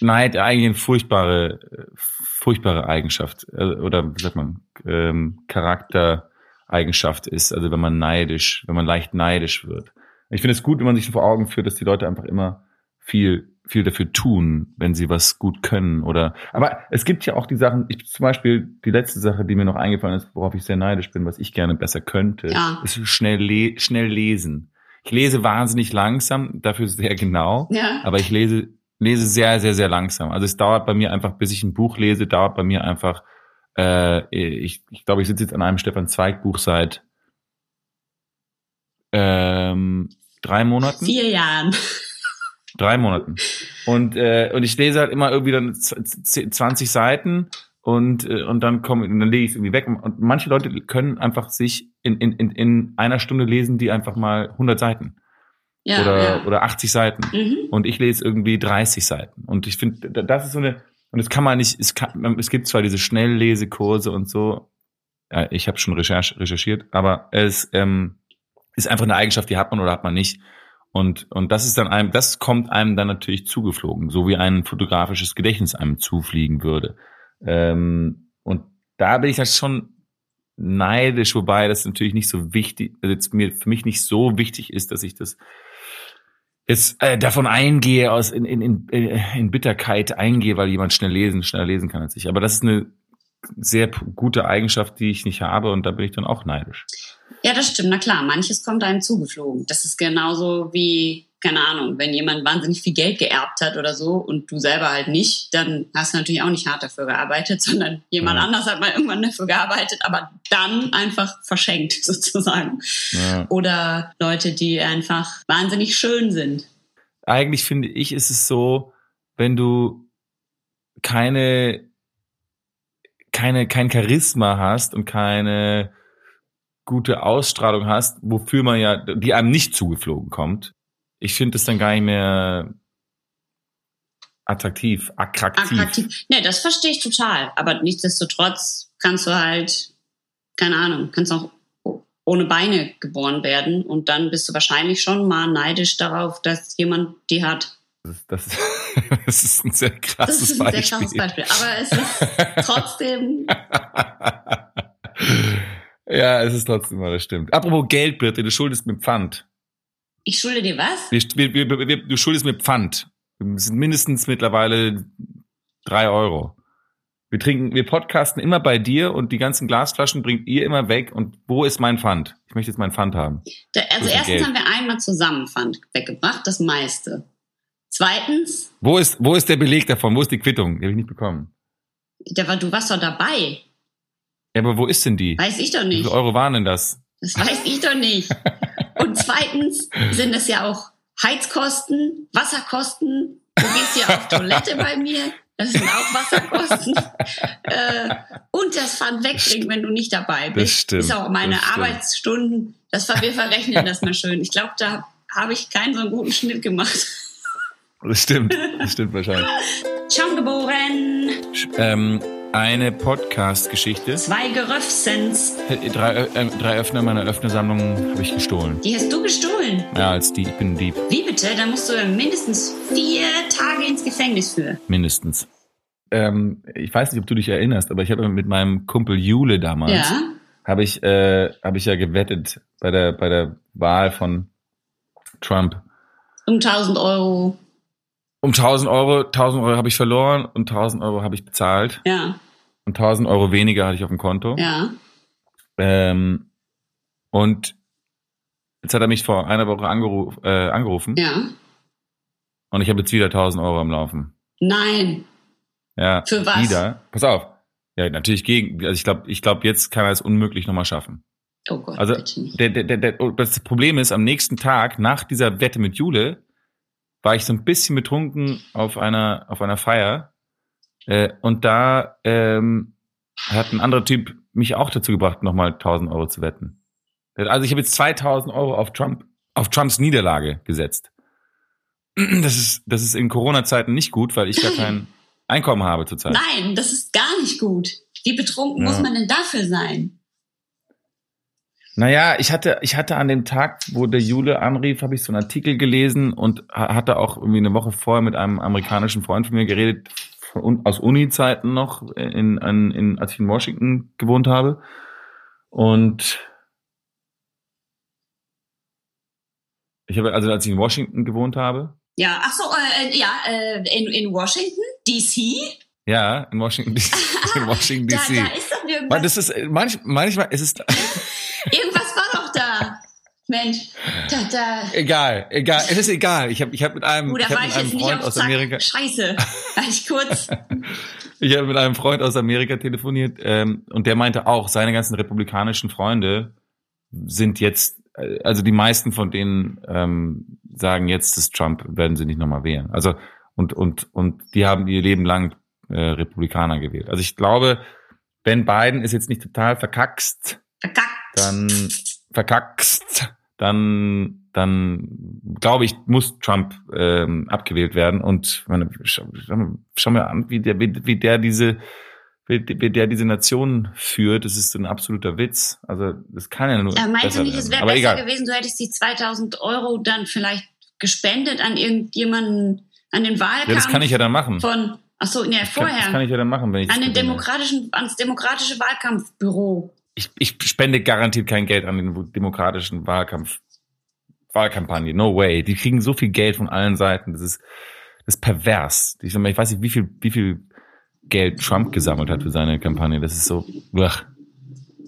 Neid eigentlich eine furchtbare, äh, furchtbare Eigenschaft, äh, oder wie sagt man, ähm, Charakter, Eigenschaft ist, also wenn man neidisch, wenn man leicht neidisch wird. Ich finde es gut, wenn man sich vor Augen führt, dass die Leute einfach immer viel, viel dafür tun, wenn sie was gut können oder, aber es gibt ja auch die Sachen, ich zum Beispiel, die letzte Sache, die mir noch eingefallen ist, worauf ich sehr neidisch bin, was ich gerne besser könnte, ja. ist schnell, le schnell lesen. Ich lese wahnsinnig langsam, dafür sehr genau, ja. aber ich lese, lese sehr, sehr, sehr langsam. Also es dauert bei mir einfach, bis ich ein Buch lese, dauert bei mir einfach äh, ich ich glaube, ich sitze jetzt an einem Stefan Zweig Buch seit ähm, drei Monaten. Vier Jahren. Drei Monaten. Und, äh, und ich lese halt immer irgendwie dann 20 Seiten und, äh, und dann komme dann lege ich es irgendwie weg. Und manche Leute können einfach sich in, in, in, in einer Stunde lesen, die einfach mal 100 Seiten. Ja, oder, ja. oder 80 Seiten. Mhm. Und ich lese irgendwie 30 Seiten. Und ich finde, das ist so eine, und es kann man nicht, es, kann, es gibt zwar diese Schnelllesekurse und so, ja, ich habe schon recherch, recherchiert, aber es ähm, ist einfach eine Eigenschaft, die hat man oder hat man nicht. Und, und das ist dann einem, das kommt einem dann natürlich zugeflogen, so wie ein fotografisches Gedächtnis einem zufliegen würde. Ähm, und da bin ich halt schon neidisch, wobei das natürlich nicht so wichtig, also jetzt mir für mich nicht so wichtig ist, dass ich das jetzt äh, davon eingehe, aus in, in, in, in Bitterkeit eingehe, weil jemand schnell lesen, schneller lesen kann als ich. Aber das ist eine sehr gute Eigenschaft, die ich nicht habe und da bin ich dann auch neidisch. Ja, das stimmt. Na klar, manches kommt einem zugeflogen. Das ist genauso wie, keine Ahnung, wenn jemand wahnsinnig viel Geld geerbt hat oder so und du selber halt nicht, dann hast du natürlich auch nicht hart dafür gearbeitet, sondern jemand ja. anders hat mal irgendwann dafür gearbeitet, aber dann einfach verschenkt sozusagen. Ja. Oder Leute, die einfach wahnsinnig schön sind. Eigentlich finde ich, ist es so, wenn du keine keine kein Charisma hast und keine gute Ausstrahlung hast, wofür man ja, die einem nicht zugeflogen kommt, ich finde es dann gar nicht mehr attraktiv, attraktiv. Attraktiv. Ne, das verstehe ich total. Aber nichtsdestotrotz kannst du halt, keine Ahnung, kannst auch ohne Beine geboren werden und dann bist du wahrscheinlich schon mal neidisch darauf, dass jemand die hat. Das, das, das ist ein sehr krasses Beispiel. Das ist ein sehr krasses Beispiel. Aber es ist trotzdem. ja, es ist trotzdem mal, das stimmt. Apropos Geld, Britte, du schuldest mit Pfand. Ich schulde dir was? Wir, wir, wir, du schuldest mir Pfand. Das sind mindestens mittlerweile drei Euro. Wir trinken, wir podcasten immer bei dir und die ganzen Glasflaschen bringt ihr immer weg. Und wo ist mein Pfand? Ich möchte jetzt mein Pfand haben. Da, also erstens Geld? haben wir einmal zusammen Pfand weggebracht, das meiste. Zweitens, Wo ist, wo ist der Beleg davon? Wo ist die Quittung? Die habe ich nicht bekommen. der war, du warst doch dabei. Ja, aber wo ist denn die? Weiß ich doch Wie nicht. viele Euro waren denn das? Das weiß ich doch nicht. Und zweitens sind es ja auch Heizkosten, Wasserkosten. Du gehst ja auf Toilette bei mir. Das sind auch Wasserkosten. äh, und das Pfand wegbringen, wenn du nicht dabei bist. Das stimmt, Ist auch meine das. Arbeitsstunden. Das war, wir verrechnen das mal schön. Ich glaube, da habe ich keinen so einen guten Schnitt gemacht. Das stimmt. Das stimmt wahrscheinlich. Schon geboren. Ähm, eine Podcast-Geschichte. Zwei Geröffsens. Drei, äh, drei Öffner meiner Öffnersammlung habe ich gestohlen. Die hast du gestohlen. Ja, als die, ich bin ein Dieb. Wie bitte? Da musst du mindestens vier Tage ins Gefängnis für. Mindestens. Ähm, ich weiß nicht, ob du dich erinnerst, aber ich habe mit meinem Kumpel Jule damals, Ja. habe ich, äh, habe ich ja gewettet bei der, bei der Wahl von Trump. Um 1000 Euro. Um 1000 Euro, 1000 Euro habe ich verloren und 1000 Euro habe ich bezahlt Ja. Und 1000 Euro weniger hatte ich auf dem Konto. Ja. Ähm, und jetzt hat er mich vor einer Woche angeruf, äh, angerufen Ja. und ich habe jetzt wieder 1000 Euro am Laufen. Nein. Ja, Für was? wieder. Pass auf. Ja, natürlich gegen. Also ich glaube, ich glaube, jetzt kann er es unmöglich nochmal schaffen. Oh Gott, Also bitte nicht. der, der, der, der, oh, das Problem ist, am nächsten Tag nach dieser Wette mit Jule war ich so ein bisschen betrunken auf einer auf einer Feier äh, und da ähm, hat ein anderer Typ mich auch dazu gebracht, nochmal 1000 Euro zu wetten. Also ich habe jetzt 2000 Euro auf Trump auf Trumps Niederlage gesetzt. Das ist das ist in Corona-Zeiten nicht gut, weil ich gar kein Einkommen habe zurzeit. Nein, das ist gar nicht gut. Wie betrunken Ja. muss man denn dafür sein? Naja, ich hatte, ich hatte an dem Tag, wo der Jule anrief, habe ich so einen Artikel gelesen und ha- hatte auch irgendwie eine Woche vorher mit einem amerikanischen Freund von mir geredet, von, aus Uni-Zeiten noch, in, in, in, als ich in Washington gewohnt habe. Und ich habe, also als ich in Washington gewohnt habe, Ja, ach so, äh, ja, äh, in, in Washington, D.C. ja, in Washington, in Washington Da, DC. da ist doch irgendwas. das ist, manch, manchmal, es ist, Irgendwas war doch da. Mensch, da, da. egal, egal, es ist egal. Ich habe, ich habe mit einem, da ich hab mit einem Freund aus Zack. Amerika, Scheiße. War ich kurz. Ich habe mit einem Freund aus Amerika telefoniert ähm, und der meinte auch, seine ganzen republikanischen Freunde sind jetzt, also die meisten von denen ähm, sagen jetzt, dass Trump werden sie nicht nochmal wählen. Also und und und die haben ihr Leben lang äh, Republikaner gewählt. Also ich glaube, wenn Biden ist jetzt nicht total verkackst, Verkackt. dann verkackst, dann dann glaube ich muss Trump ähm, abgewählt werden und meine, schau, schau, mir an, wie der wie, wie der diese wie, wie der diese Nation führt. Das ist ein absoluter Witz. Also das kann ja nur Er meinte besser nicht, es wäre besser egal. gewesen, du hättest die 2000 Euro dann vielleicht gespendet an irgendjemanden, an den Wahlkampf Ja, das kann ich ja dann machen. von, ach so, ja, Das kann, das vorher, kann ich ja dann machen, wenn ich an den demokratischen, ans demokratische Wahlkampfbüro. Ich, ich spende garantiert kein Geld an den demokratischen Wahlkampf, Wahlkampagne. No way. Die kriegen so viel Geld von allen Seiten. Das ist, das ist pervers. Ich, ich weiß nicht, wie viel, wie viel Geld Trump gesammelt hat für seine Kampagne. Das ist so, ugh,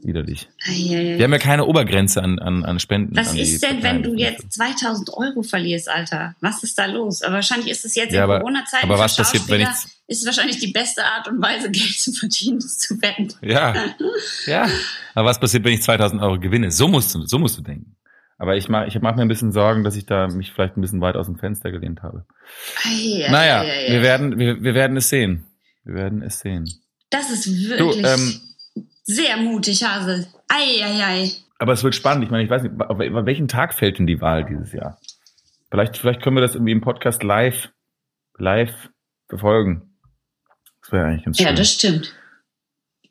widerlich. Eieiei. Wir haben ja keine Obergrenze an, an, an Spenden. Was an ist denn, wenn Parteien. du jetzt 2000 Euro verlierst, Alter? Was ist da los? Aber wahrscheinlich ist es jetzt Ja, in aber- Corona-Zeiten aber was passiert, wenn Schauspieler, ist wahrscheinlich die beste Art und Weise, Geld zu verdienen, zu wetten. Ja, ja. Aber was passiert, wenn ich 2000 Euro gewinne? So musst du, so musst du denken. Aber ich mach, ich mach mir ein bisschen Sorgen, dass ich da mich vielleicht ein bisschen weit aus dem Fenster gelehnt habe. Eieiei. Naja, wir werden, wir, wir werden es sehen. Wir werden es sehen. Das ist Du, wirklich ähm, sehr mutig, Hase. Eieiei. aber es wird spannend. Ich meine, ich weiß nicht, auf welchen Tag fällt denn die Wahl dieses Jahr? Vielleicht, vielleicht können wir das irgendwie im Podcast live, live verfolgen. Das wäre eigentlich ganz schön. Ja, das stimmt.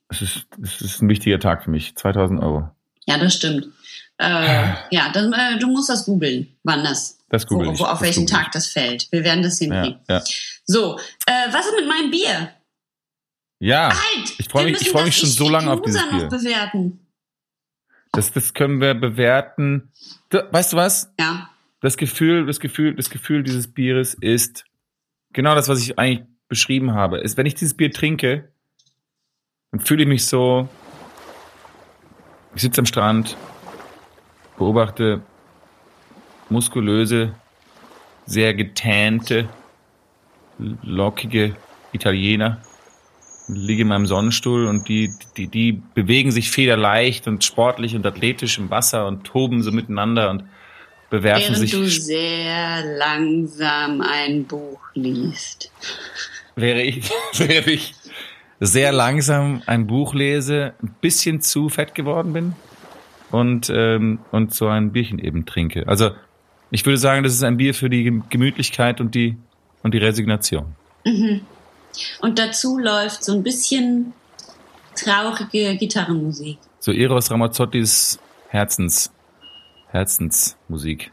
Es ist, es ist ein wichtiger Tag für mich. 2000 Euro. Ja, das stimmt. Äh, ja, dann, äh, du musst das googeln, wann das, Das google wo, wo, auf welchen. Tag das fällt. Wir werden das hinkriegen. Ja, ja. So, äh, was ist mit meinem Bier? Ja Halt! ich freu wir mich- ich freu mich schon so lange auf dieses Bier. bewerten. das, das können wir bewerten. Weißt du was? Ja. Das Gefühl, das Gefühl, das Gefühl dieses Bieres ist genau das, was ich eigentlich beschrieben habe. Ist, wenn ich dieses Bier trinke, dann fühle ich mich so, ich sitze am Strand, beobachte muskulöse, sehr getänte, lockige Italiener, liege in meinem Sonnenstuhl und die, die, die bewegen sich federleicht und sportlich und athletisch im Wasser und toben so miteinander und bewerfen Während sich. du sehr langsam ein Buch liest. Wäre ich, wäre ich sehr langsam ein Buch lese, ein bisschen zu fett geworden bin und, ähm, und so ein Bierchen eben trinke. Also ich würde sagen, das ist ein Bier für die Gemütlichkeit und die, und die Resignation. Und dazu läuft so ein bisschen traurige Gitarrenmusik. So Eros Ramazzottis Herzens, Herzensmusik.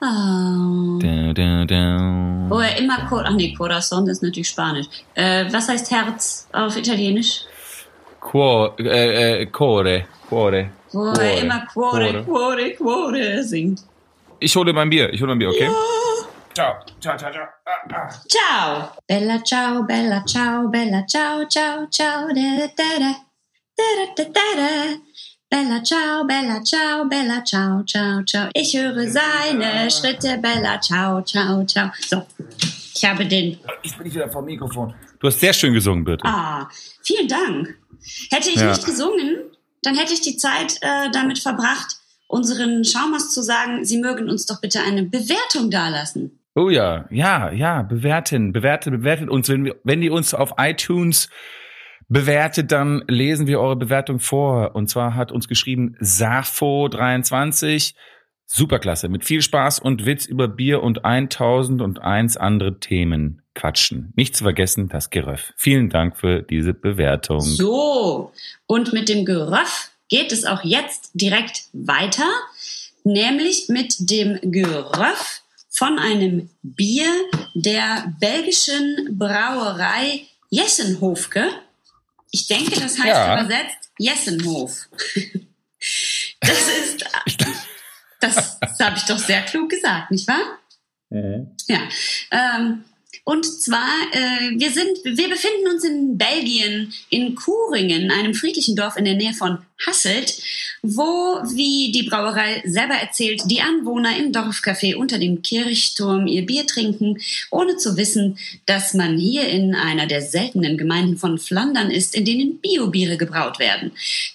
Oh. Da, da, da. Wo er immer Cor Ach nee, Corazon ist natürlich Spanisch. Äh, was heißt Herz auf Italienisch? Quo, äh, äh, core. Wo er immer Cuore, Cuore, Cuore singt. Ich hole mein Bier, ich hole mein Bier, okay? Ciao, ciao, ciao, ciao. Ah, ah. Ciao. Bella ciao, bella ciao, bella ciao, ciao, ciao. Da, da, da, da, da, da, da, da. Bella ciao, bella ciao, bella ciao, ciao, ciao. Ich höre seine Schritte, Bella ciao, ciao, ciao. So, ich habe den. Ich bin nicht wieder vom Mikrofon. Du hast sehr schön gesungen, Birte. Ah, vielen Dank. Hätte ich Ja. nicht gesungen, dann hätte ich die Zeit äh, damit verbracht, unseren Schaumers zu sagen, sie mögen uns doch bitte eine Bewertung dalassen. Oh ja, ja, ja, bewerten, bewertet, bewertet uns. Wenn, wir, wenn ihr uns auf iTunes bewertet, dann lesen wir eure Bewertung vor. Und zwar hat uns geschrieben Safo23. Superklasse, mit viel Spaß und Witz über Bier und 1001 andere Themen quatschen. Nicht zu vergessen, das Geröff. Vielen Dank für diese Bewertung. So, und mit dem Geröff geht es auch jetzt direkt weiter, nämlich mit dem Geröff von einem Bier der belgischen Brauerei Jessenhofke. Ich denke, das heißt Ja. übersetzt Jessenhof. Das ist, das, das habe ich doch sehr klug gesagt, nicht wahr? Ja. Ähm, und zwar, äh, wir sind, wir befinden uns in Belgien, in Kuringen, einem friedlichen Dorf in der Nähe von Hasselt, wo, wie die Brauerei selber erzählt, die Anwohner im Dorfcafé unter dem Kirchturm ihr Bier trinken, ohne zu wissen, dass man hier in einer der seltenen Gemeinden von Flandern ist, in denen Biobiere gebraut werden.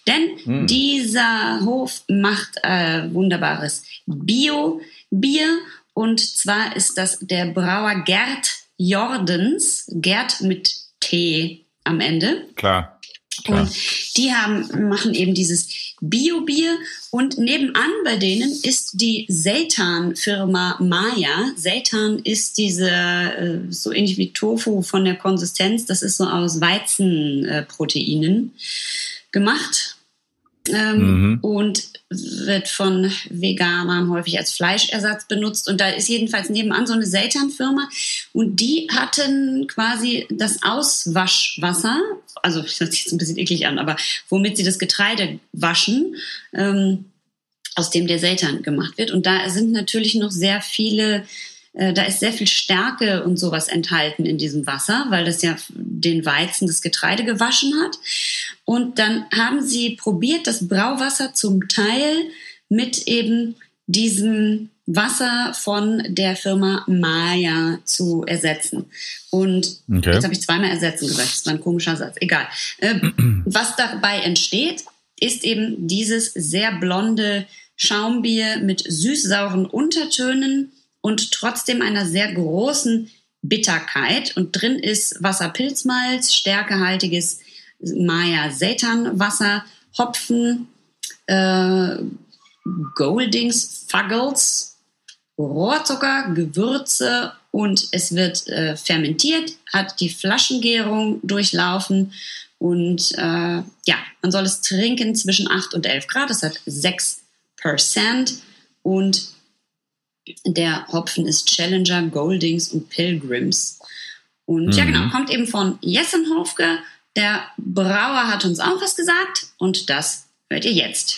Denn dieser Hof macht äh, wunderbares Bio-Bier und zwar ist das der Brauer Gerd Jordens, Gerd mit T am Ende. Klar. Klar. Und die haben, machen eben dieses Bio-Bier und nebenan bei denen ist die Seitan-Firma Maya. Seitan ist diese, äh, so ähnlich wie Tofu von der Konsistenz, das ist so aus Weizenproteinen gemacht. Ähm, Mhm. und wird von Veganern häufig als Fleischersatz benutzt. Und da ist jedenfalls nebenan so eine Seitan-Firma und die hatten quasi das Auswaschwasser, also das hört sich jetzt ein bisschen eklig an, aber womit sie das Getreide waschen, ähm, aus dem der Seitan gemacht wird. Und da sind natürlich noch sehr viele da ist sehr viel Stärke und sowas enthalten in diesem Wasser, weil das ja den Weizen, das Getreide gewaschen hat. Und dann haben sie probiert, das Brauwasser zum Teil mit eben diesem Wasser von der Firma Maya zu ersetzen. Und Okay. jetzt habe ich zweimal ersetzen gesagt, das war ein komischer Satz, egal. Äh, was dabei entsteht, ist eben dieses sehr blonde Schaumbier mit süß-sauren Untertönen und trotzdem einer sehr großen Bitterkeit. Und drin ist Wasserpilzmalz, stärkehaltiges Maya-Seitan-Wasser, Hopfen, äh, Goldings, Fuggles, Rohrzucker, Gewürze und es wird äh, fermentiert, hat die Flaschengärung durchlaufen und äh, ja, man soll es trinken zwischen 8 und 11 Grad. Es hat 6% und der Hopfen ist Challenger, Goldings und Pilgrims. Und ja, Mhm. genau, kommt eben von Jessenhofke. Der Brauer hat uns auch was gesagt und das hört ihr jetzt.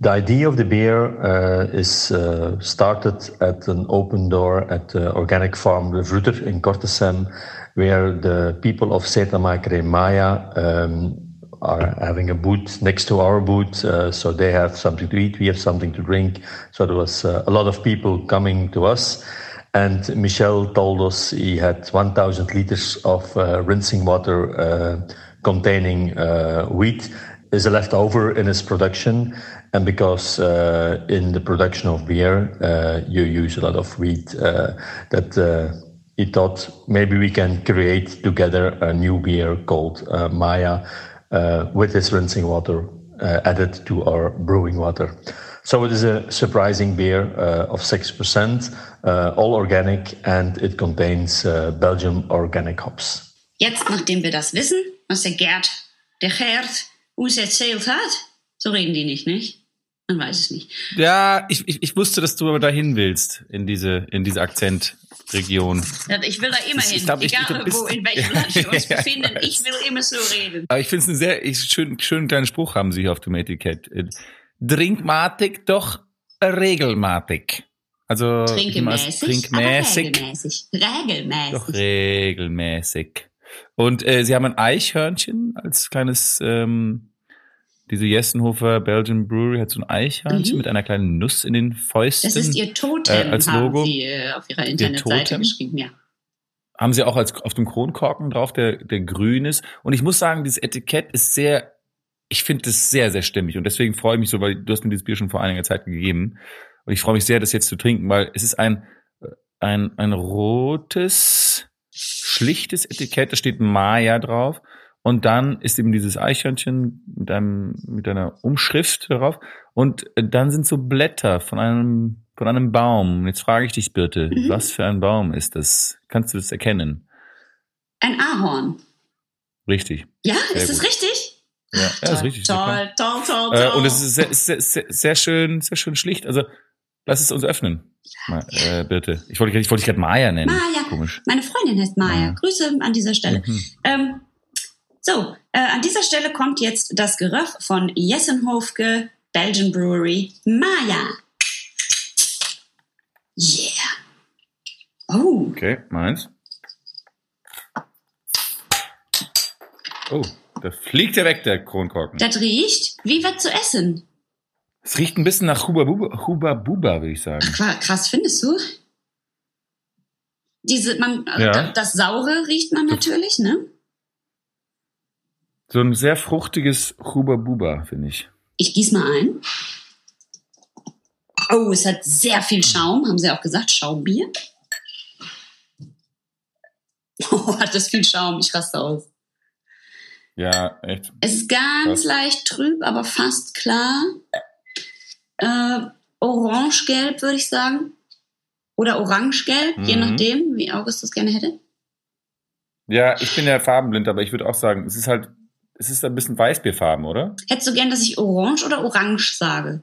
The idea of the beer uh, is uh, started at an open door at the organic farm De Vrutter in Kortesem, where the people of Setamaker Maya um, are having a booth next to our booth, uh, so they have something to eat, we have something to drink. So there was uh, a lot of people coming to us. And Michel told us he had 1,000 liters of uh, rinsing water uh, containing uh, wheat is left over in his production. And because uh, in the production of beer, uh, you use a lot of wheat, uh, that he thought maybe we can create together a new beer called Maya with this rinsing water added to our brewing water. So it is a surprising beer uh, of 6%, uh, all organic, and it contains uh, Belgium organic hops. Jetzt, nachdem wir das wissen, was der Gerd, der Gerd uns erzählt hat, so reden die nicht, nicht? Man weiß es nicht. Ja, ich, ich, ich wusste, dass du aber dahin willst, in diese, in diese Akzentregion. Ja, ich will da immer hin, glaub, egal ich, ich, wo, in welchem Land wir uns befinden. Ich will immer so reden. Aber ich finde es einen sehr ich, schön, schönen kleinen Spruch haben sie hier auf dem Etikett. Drinkmatik doch regelmatig. Also trinkmäßig, trinkmäßig, regelmäßig. Regelmäßig. Doch regelmäßig. Und äh, sie haben ein Eichhörnchen als kleines, ähm, diese Jessenhofer Belgian Brewery hat so ein Eichhörnchen mhm. mit einer kleinen Nuss in den Fäusten. Das ist ihr Totem, äh, als Logo. haben sie äh, auf ihrer Internetseite geschrieben, ja. Haben sie auch als auf dem Kronkorken drauf, der, der grün ist. Und ich muss sagen, dieses Etikett ist sehr, ich finde das sehr, sehr stimmig. Und deswegen freue ich mich so, weil du hast mir dieses Bier schon vor einiger Zeit gegeben. Und ich freue mich sehr, das jetzt zu trinken, weil es ist ein, ein, ein rotes, schlichtes Etikett, da steht Maya drauf. Und dann ist eben dieses Eichhörnchen mit einem, mit einer Umschrift darauf. Und dann sind so Blätter von einem, von einem Baum. Jetzt frage ich dich, Birte, mhm. was für ein Baum ist das? Kannst du das erkennen? Ein Ahorn. Richtig. Ja, Sehr ist das richtig? Ja, ja ist richtig. Toll, toll, toll, toll. Äh, und es ist sehr, sehr, sehr, sehr schön, sehr schön schlicht. Also lass es uns öffnen. Mal, äh, bitte. Ich wollte, ich wollte dich gerade Maya nennen. Maya. Komisch. Meine Freundin heißt Maya. Ja. Grüße an dieser Stelle. Mhm. Ähm, so, äh, an dieser Stelle kommt jetzt das Geröff von Jessenhofke Belgian Brewery Maya. Yeah. Oh. Okay, meins. Oh, da fliegt er weg, der Kronkorken. Das riecht wie was zu essen. Es riecht ein bisschen nach Huba Buba, Huba Buba würde ich sagen. Ach, krass, findest du? Diese, man, ja. das Saure riecht man natürlich, ne? So ein sehr fruchtiges Huba Buba, finde ich. Ich gieß mal ein. Oh, es hat sehr viel Schaum, haben sie auch gesagt, Schaumbier. Oh, hat das viel Schaum, ich raste aus. Ja, echt. Es ist ganz Krass. leicht trüb, aber fast klar äh, orange-gelb, würde ich sagen. Oder orange-gelb, mhm. je nachdem, wie August das gerne hätte. Ja, ich bin ja farbenblind, aber ich würde auch sagen, es ist halt, es ist ein bisschen Weißbierfarben, oder? Hättest du gern, dass ich orange oder orange sage?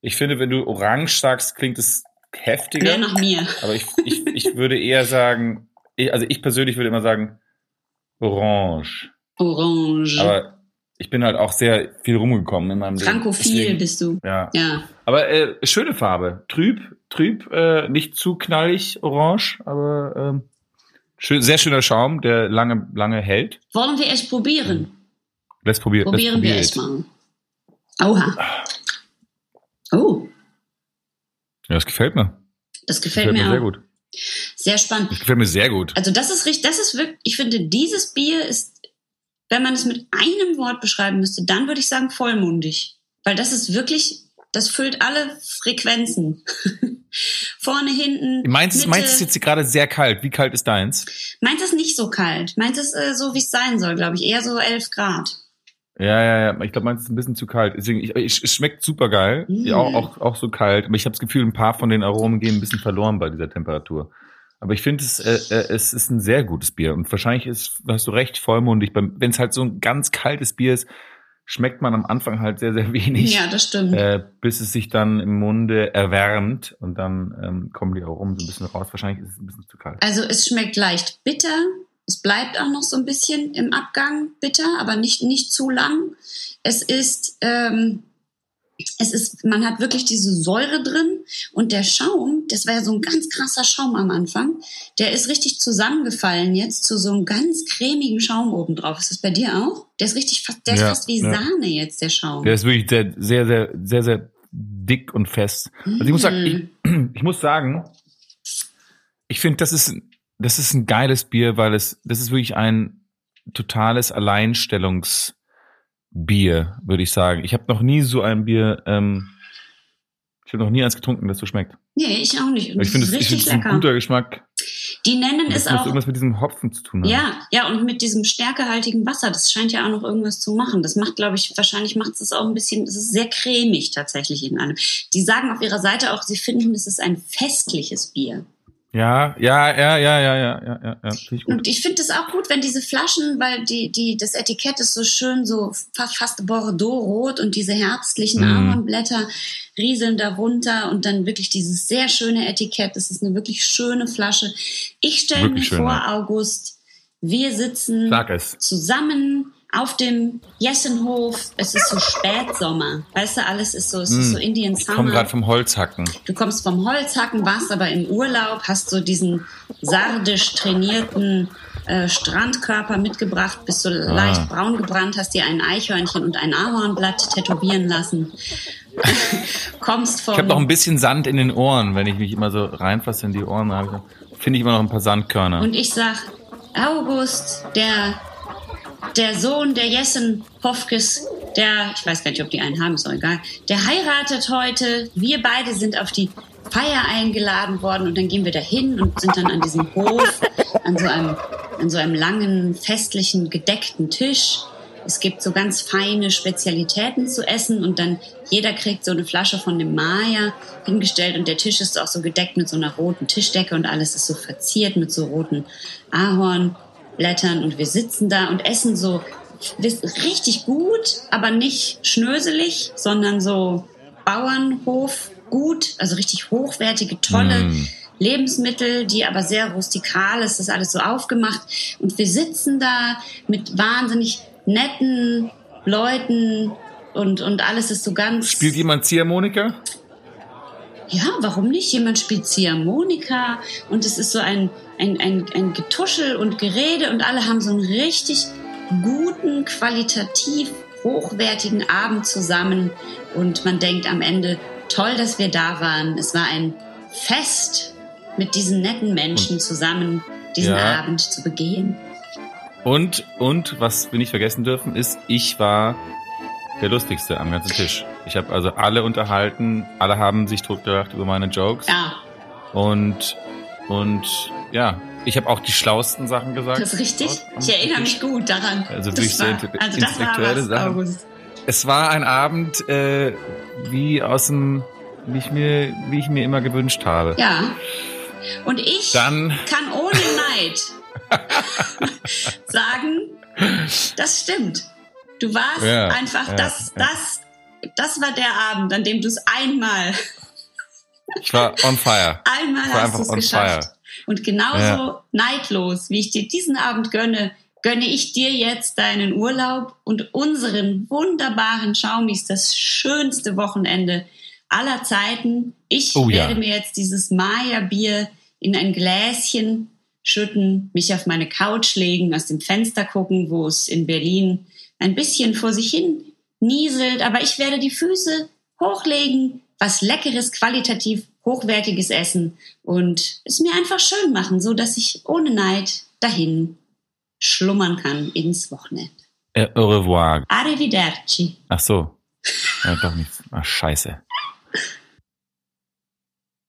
Ich finde, wenn du orange sagst, klingt es heftiger. Mehr nach mir. Aber ich, ich, ich würde eher sagen, also ich persönlich würde immer sagen, orange. Orange. Aber ich bin halt auch sehr viel rumgekommen in meinem Frankophil Leben. Frankophil bist du. Ja. ja. Aber äh, schöne Farbe. Trüb, trüb, äh, nicht zu knallig orange, aber ähm, schön, sehr schöner Schaum, der lange, lange hält. Wollen wir es probieren? Lass probieren. Probieren probier wir es mal. Oha. Oh. Ja, das gefällt mir. Das gefällt, gefällt mir, mir sehr gut. Sehr spannend. Das gefällt mir sehr gut. Also das ist richtig, das ist wirklich, ich finde, dieses Bier ist wenn man es mit einem Wort beschreiben müsste, dann würde ich sagen vollmundig. Weil das ist wirklich, das füllt alle Frequenzen. Vorne, hinten. Meins, Mitte. meins ist jetzt gerade sehr kalt. Wie kalt ist deins? Meins ist nicht so kalt. Meins ist äh, so, wie es sein soll, glaube ich. Eher so 11 Grad. Ja, ja, ja. Ich glaube, meins ist ein bisschen zu kalt. Deswegen, ich, ich, es schmeckt super geil. Mm. Ja, auch, auch, auch so kalt. Aber ich habe das Gefühl, ein paar von den Aromen gehen ein bisschen verloren bei dieser Temperatur. Aber ich finde, es, äh, äh, es ist ein sehr gutes Bier. Und wahrscheinlich ist, hast du recht, vollmundig. Wenn es halt so ein ganz kaltes Bier ist, schmeckt man am Anfang halt sehr, sehr wenig. Ja, das stimmt. Äh, bis es sich dann im Munde erwärmt und dann ähm, kommen die Aromen so ein bisschen raus. Wahrscheinlich ist es ein bisschen zu kalt. Also es schmeckt leicht bitter. Es bleibt auch noch so ein bisschen im Abgang bitter, aber nicht, nicht zu lang. Es ist ähm, es ist, man hat wirklich diese Säure drin und der Schaum, das war ja so ein ganz krasser Schaum am Anfang, der ist richtig zusammengefallen jetzt zu so einem ganz cremigen Schaum oben drauf. Ist das bei dir auch? Der ist richtig fast, der ist Ja, fast wie ja. Sahne jetzt, der Schaum. Der ist wirklich sehr, sehr, sehr, sehr, sehr dick und fest. Also ich muss sagen, ich, ich muss sagen, ich finde, das ist, das ist ein geiles Bier, weil es, das ist wirklich ein totales Alleinstellungsbier, würde ich sagen. Ich habe noch nie so ein Bier, ähm, ich habe noch nie eins getrunken, das so schmeckt. Nee, ich auch nicht. Und Ich das finde, ist es ich richtig ist ein lecker. guter Geschmack. Die nennen Das es auch irgendwas mit diesem Hopfen zu tun haben. Ja, ja, und mit diesem stärkehaltigen Wasser, das scheint ja auch noch irgendwas zu machen. Das macht, glaube ich, wahrscheinlich macht es auch ein bisschen, es ist sehr cremig tatsächlich in einem. Die sagen auf ihrer Seite auch, sie finden, es ist ein festliches Bier. Ja, ja, ja, ja, ja, ja, ja, ja. ja ich und ich finde es auch gut, wenn diese Flaschen, weil die, die, das Etikett ist so schön, so fast, fast Bordeaux-rot und diese herbstlichen mm. Ahornblätter rieseln darunter und dann wirklich dieses sehr schöne Etikett. Das ist eine wirklich schöne Flasche. Ich stelle mir schön, vor, ja. August, wir sitzen zusammen auf dem Jessenhof. Es ist so Spätsommer. Weißt du, alles ist so, es ist so Indian Mm. Ich komme gerade Summer. vom Holzhacken. Du kommst vom Holzhacken, warst aber im Urlaub, hast so diesen sardisch trainierten äh, Strandkörper mitgebracht, bist so Ah. leicht braun gebrannt, hast dir ein Eichhörnchen und ein Ahornblatt tätowieren lassen. kommst vom Ich habe noch ein bisschen Sand in den Ohren, wenn ich mich immer so reinfasse in die Ohren, finde ich immer noch ein paar Sandkörner. Und ich sag, August, der, der Sohn der Jessen Hofkes, der, ich weiß gar nicht, ob die einen haben, ist auch egal, der heiratet heute. Wir beide sind auf die Feier eingeladen worden und dann gehen wir dahin und sind dann an diesem Hof, an so einem, an so einem langen, festlichen, gedeckten Tisch. Es gibt so ganz feine Spezialitäten zu essen und dann jeder kriegt so eine Flasche von dem Maya hingestellt und der Tisch ist auch so gedeckt mit so einer roten Tischdecke und alles ist so verziert mit so roten Ahornblättern und wir sitzen da und essen so richtig gut, aber nicht schnöselig, sondern so Bauernhof gut, also richtig hochwertige, tolle Mm. Lebensmittel, die aber sehr rustikal ist, das ist alles so aufgemacht. Und wir sitzen da mit wahnsinnig netten Leuten und, und alles ist so ganz. Spielt jemand Ziehharmonika? Ja, warum nicht? Jemand spielt Ziehharmonika und es ist so ein, ein, ein, ein Getuschel und Gerede und alle haben so einen richtig guten, qualitativ hochwertigen Abend zusammen und man denkt am Ende, toll, dass wir da waren. Es war ein Fest, mit diesen netten Menschen zusammen diesen Ja. Abend zu begehen. Und, und, was wir nicht vergessen dürfen, ist, ich war der Lustigste am ganzen Tisch. Ich habe also alle unterhalten, alle haben sich totgelacht über meine Jokes. Ja, Und, und ja, ich habe auch die schlausten Sachen gesagt. das ist richtig. Ich erinnere mich gut daran. Also das durch so war, inte- also das war intellektuelle was, Sachen. August. Es war ein Abend, äh, wie aus dem, wie ich mir, wie ich mir immer gewünscht habe. Ja. Und ich Dann, kann ohne Neid sagen, das stimmt. Du warst Ja, einfach, ja, das, ja. das, das war der Abend, an dem du es einmal, ich war on fire. einmal hast du es geschafft. fire. Und genauso Ja. neidlos, wie ich dir diesen Abend gönne, gönne ich dir jetzt deinen Urlaub und unseren wunderbaren Schaumis das schönste Wochenende aller Zeiten. Ich Oh ja. werde mir jetzt dieses Maya-Bier in ein Gläschen schütten, mich auf meine Couch legen, aus dem Fenster gucken, wo es in Berlin ein bisschen vor sich hin nieselt, aber ich werde die Füße hochlegen, was leckeres, qualitativ hochwertiges essen und es mir einfach schön machen, so dass ich ohne Neid dahin schlummern kann ins Wochenende. Äh, au revoir. Arrivederci. Ach so. Ja, doch nicht. Ach, scheiße.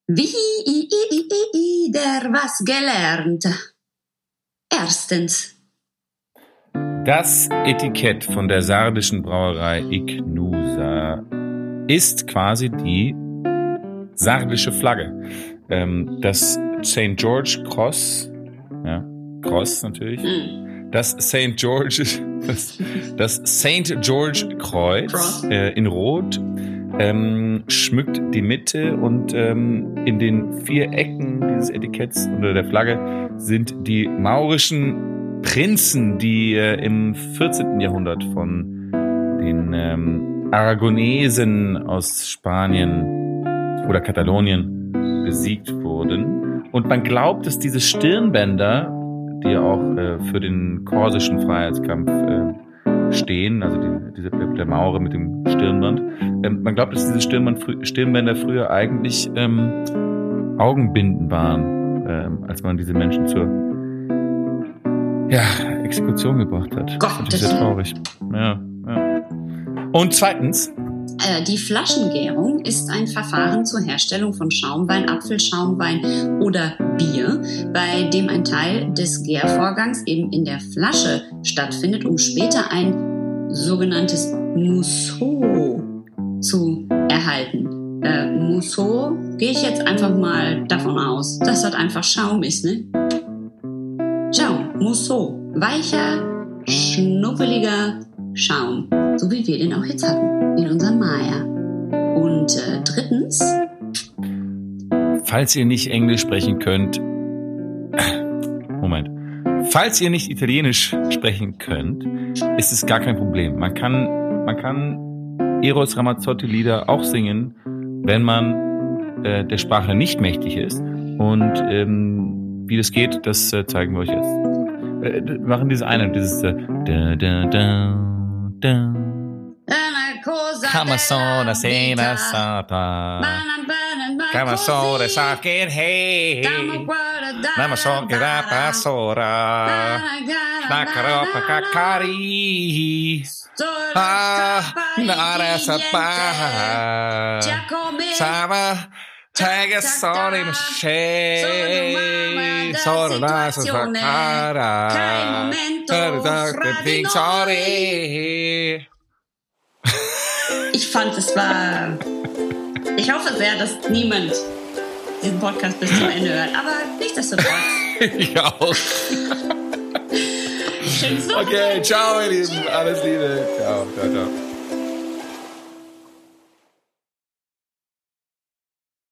Wieder was gelernt. Erstens. Das Etikett von der sardischen Brauerei Ignusa ist quasi die sardische Flagge. Ähm, das St. George Cross, ja, Cross natürlich. Hm. Das St. George, das, das St. George Kreuz äh, in Rot ähm, schmückt die Mitte und ähm, in den vier Ecken dieses Etiketts unter der Flagge sind die maurischen Prinzen, die äh, im 14. Jahrhundert von den ähm, Aragonesen aus Spanien oder Katalonien besiegt wurden. Und man glaubt, dass diese Stirnbänder, die ja auch äh, für den korsischen Freiheitskampf äh, stehen, also die, diese, der Maurer mit dem Stirnband, ähm, man glaubt, dass diese Stirnband, Stirnbänder früher eigentlich ähm, Augenbinden waren, ähm, als man diese Menschen zur ja, Exekution gebracht hat. Gott, das ist sehr traurig. Ja. Und zweitens, äh, die Flaschengärung ist ein Verfahren zur Herstellung von Schaumwein, Apfelschaumwein oder Bier, bei dem ein Teil des Gärvorgangs eben in der Flasche stattfindet, um später ein sogenanntes Mousseau zu erhalten. Äh, Mousseau gehe ich jetzt einfach mal davon aus, dass das einfach Schaum ist, ne? Schaum, Mousseau, weicher, schnuppeliger Schaum, so wie wir den auch jetzt hatten in unserem Maya. Und äh, drittens, falls ihr nicht Englisch sprechen könnt, Moment, falls ihr nicht Italienisch sprechen könnt, ist es gar kein Problem. Man kann, man kann Eros Ramazzotti Lieder auch singen, wenn man äh, der Sprache nicht mächtig ist. Und ähm, wie das geht, das äh, zeigen wir euch jetzt. Äh, machen diese eine, dieses äh, da, da, da, da. Come a sono sera sata. Come sono sacred hey. Come sono grappa sora. La croppa cacari. Ah, nara sapa. Sama. Tag sono in shade. Sono una sora Cara. Cai momento. Per dare Ich fand, es war. Ich hoffe sehr, dass niemand diesen Podcast bis zum Ende hört. Aber nichtsdestotrotz. Ich auch. Schönes Wochenende. Okay, ciao, ihr Lieben. Alles Liebe. Ciao, ciao, ciao.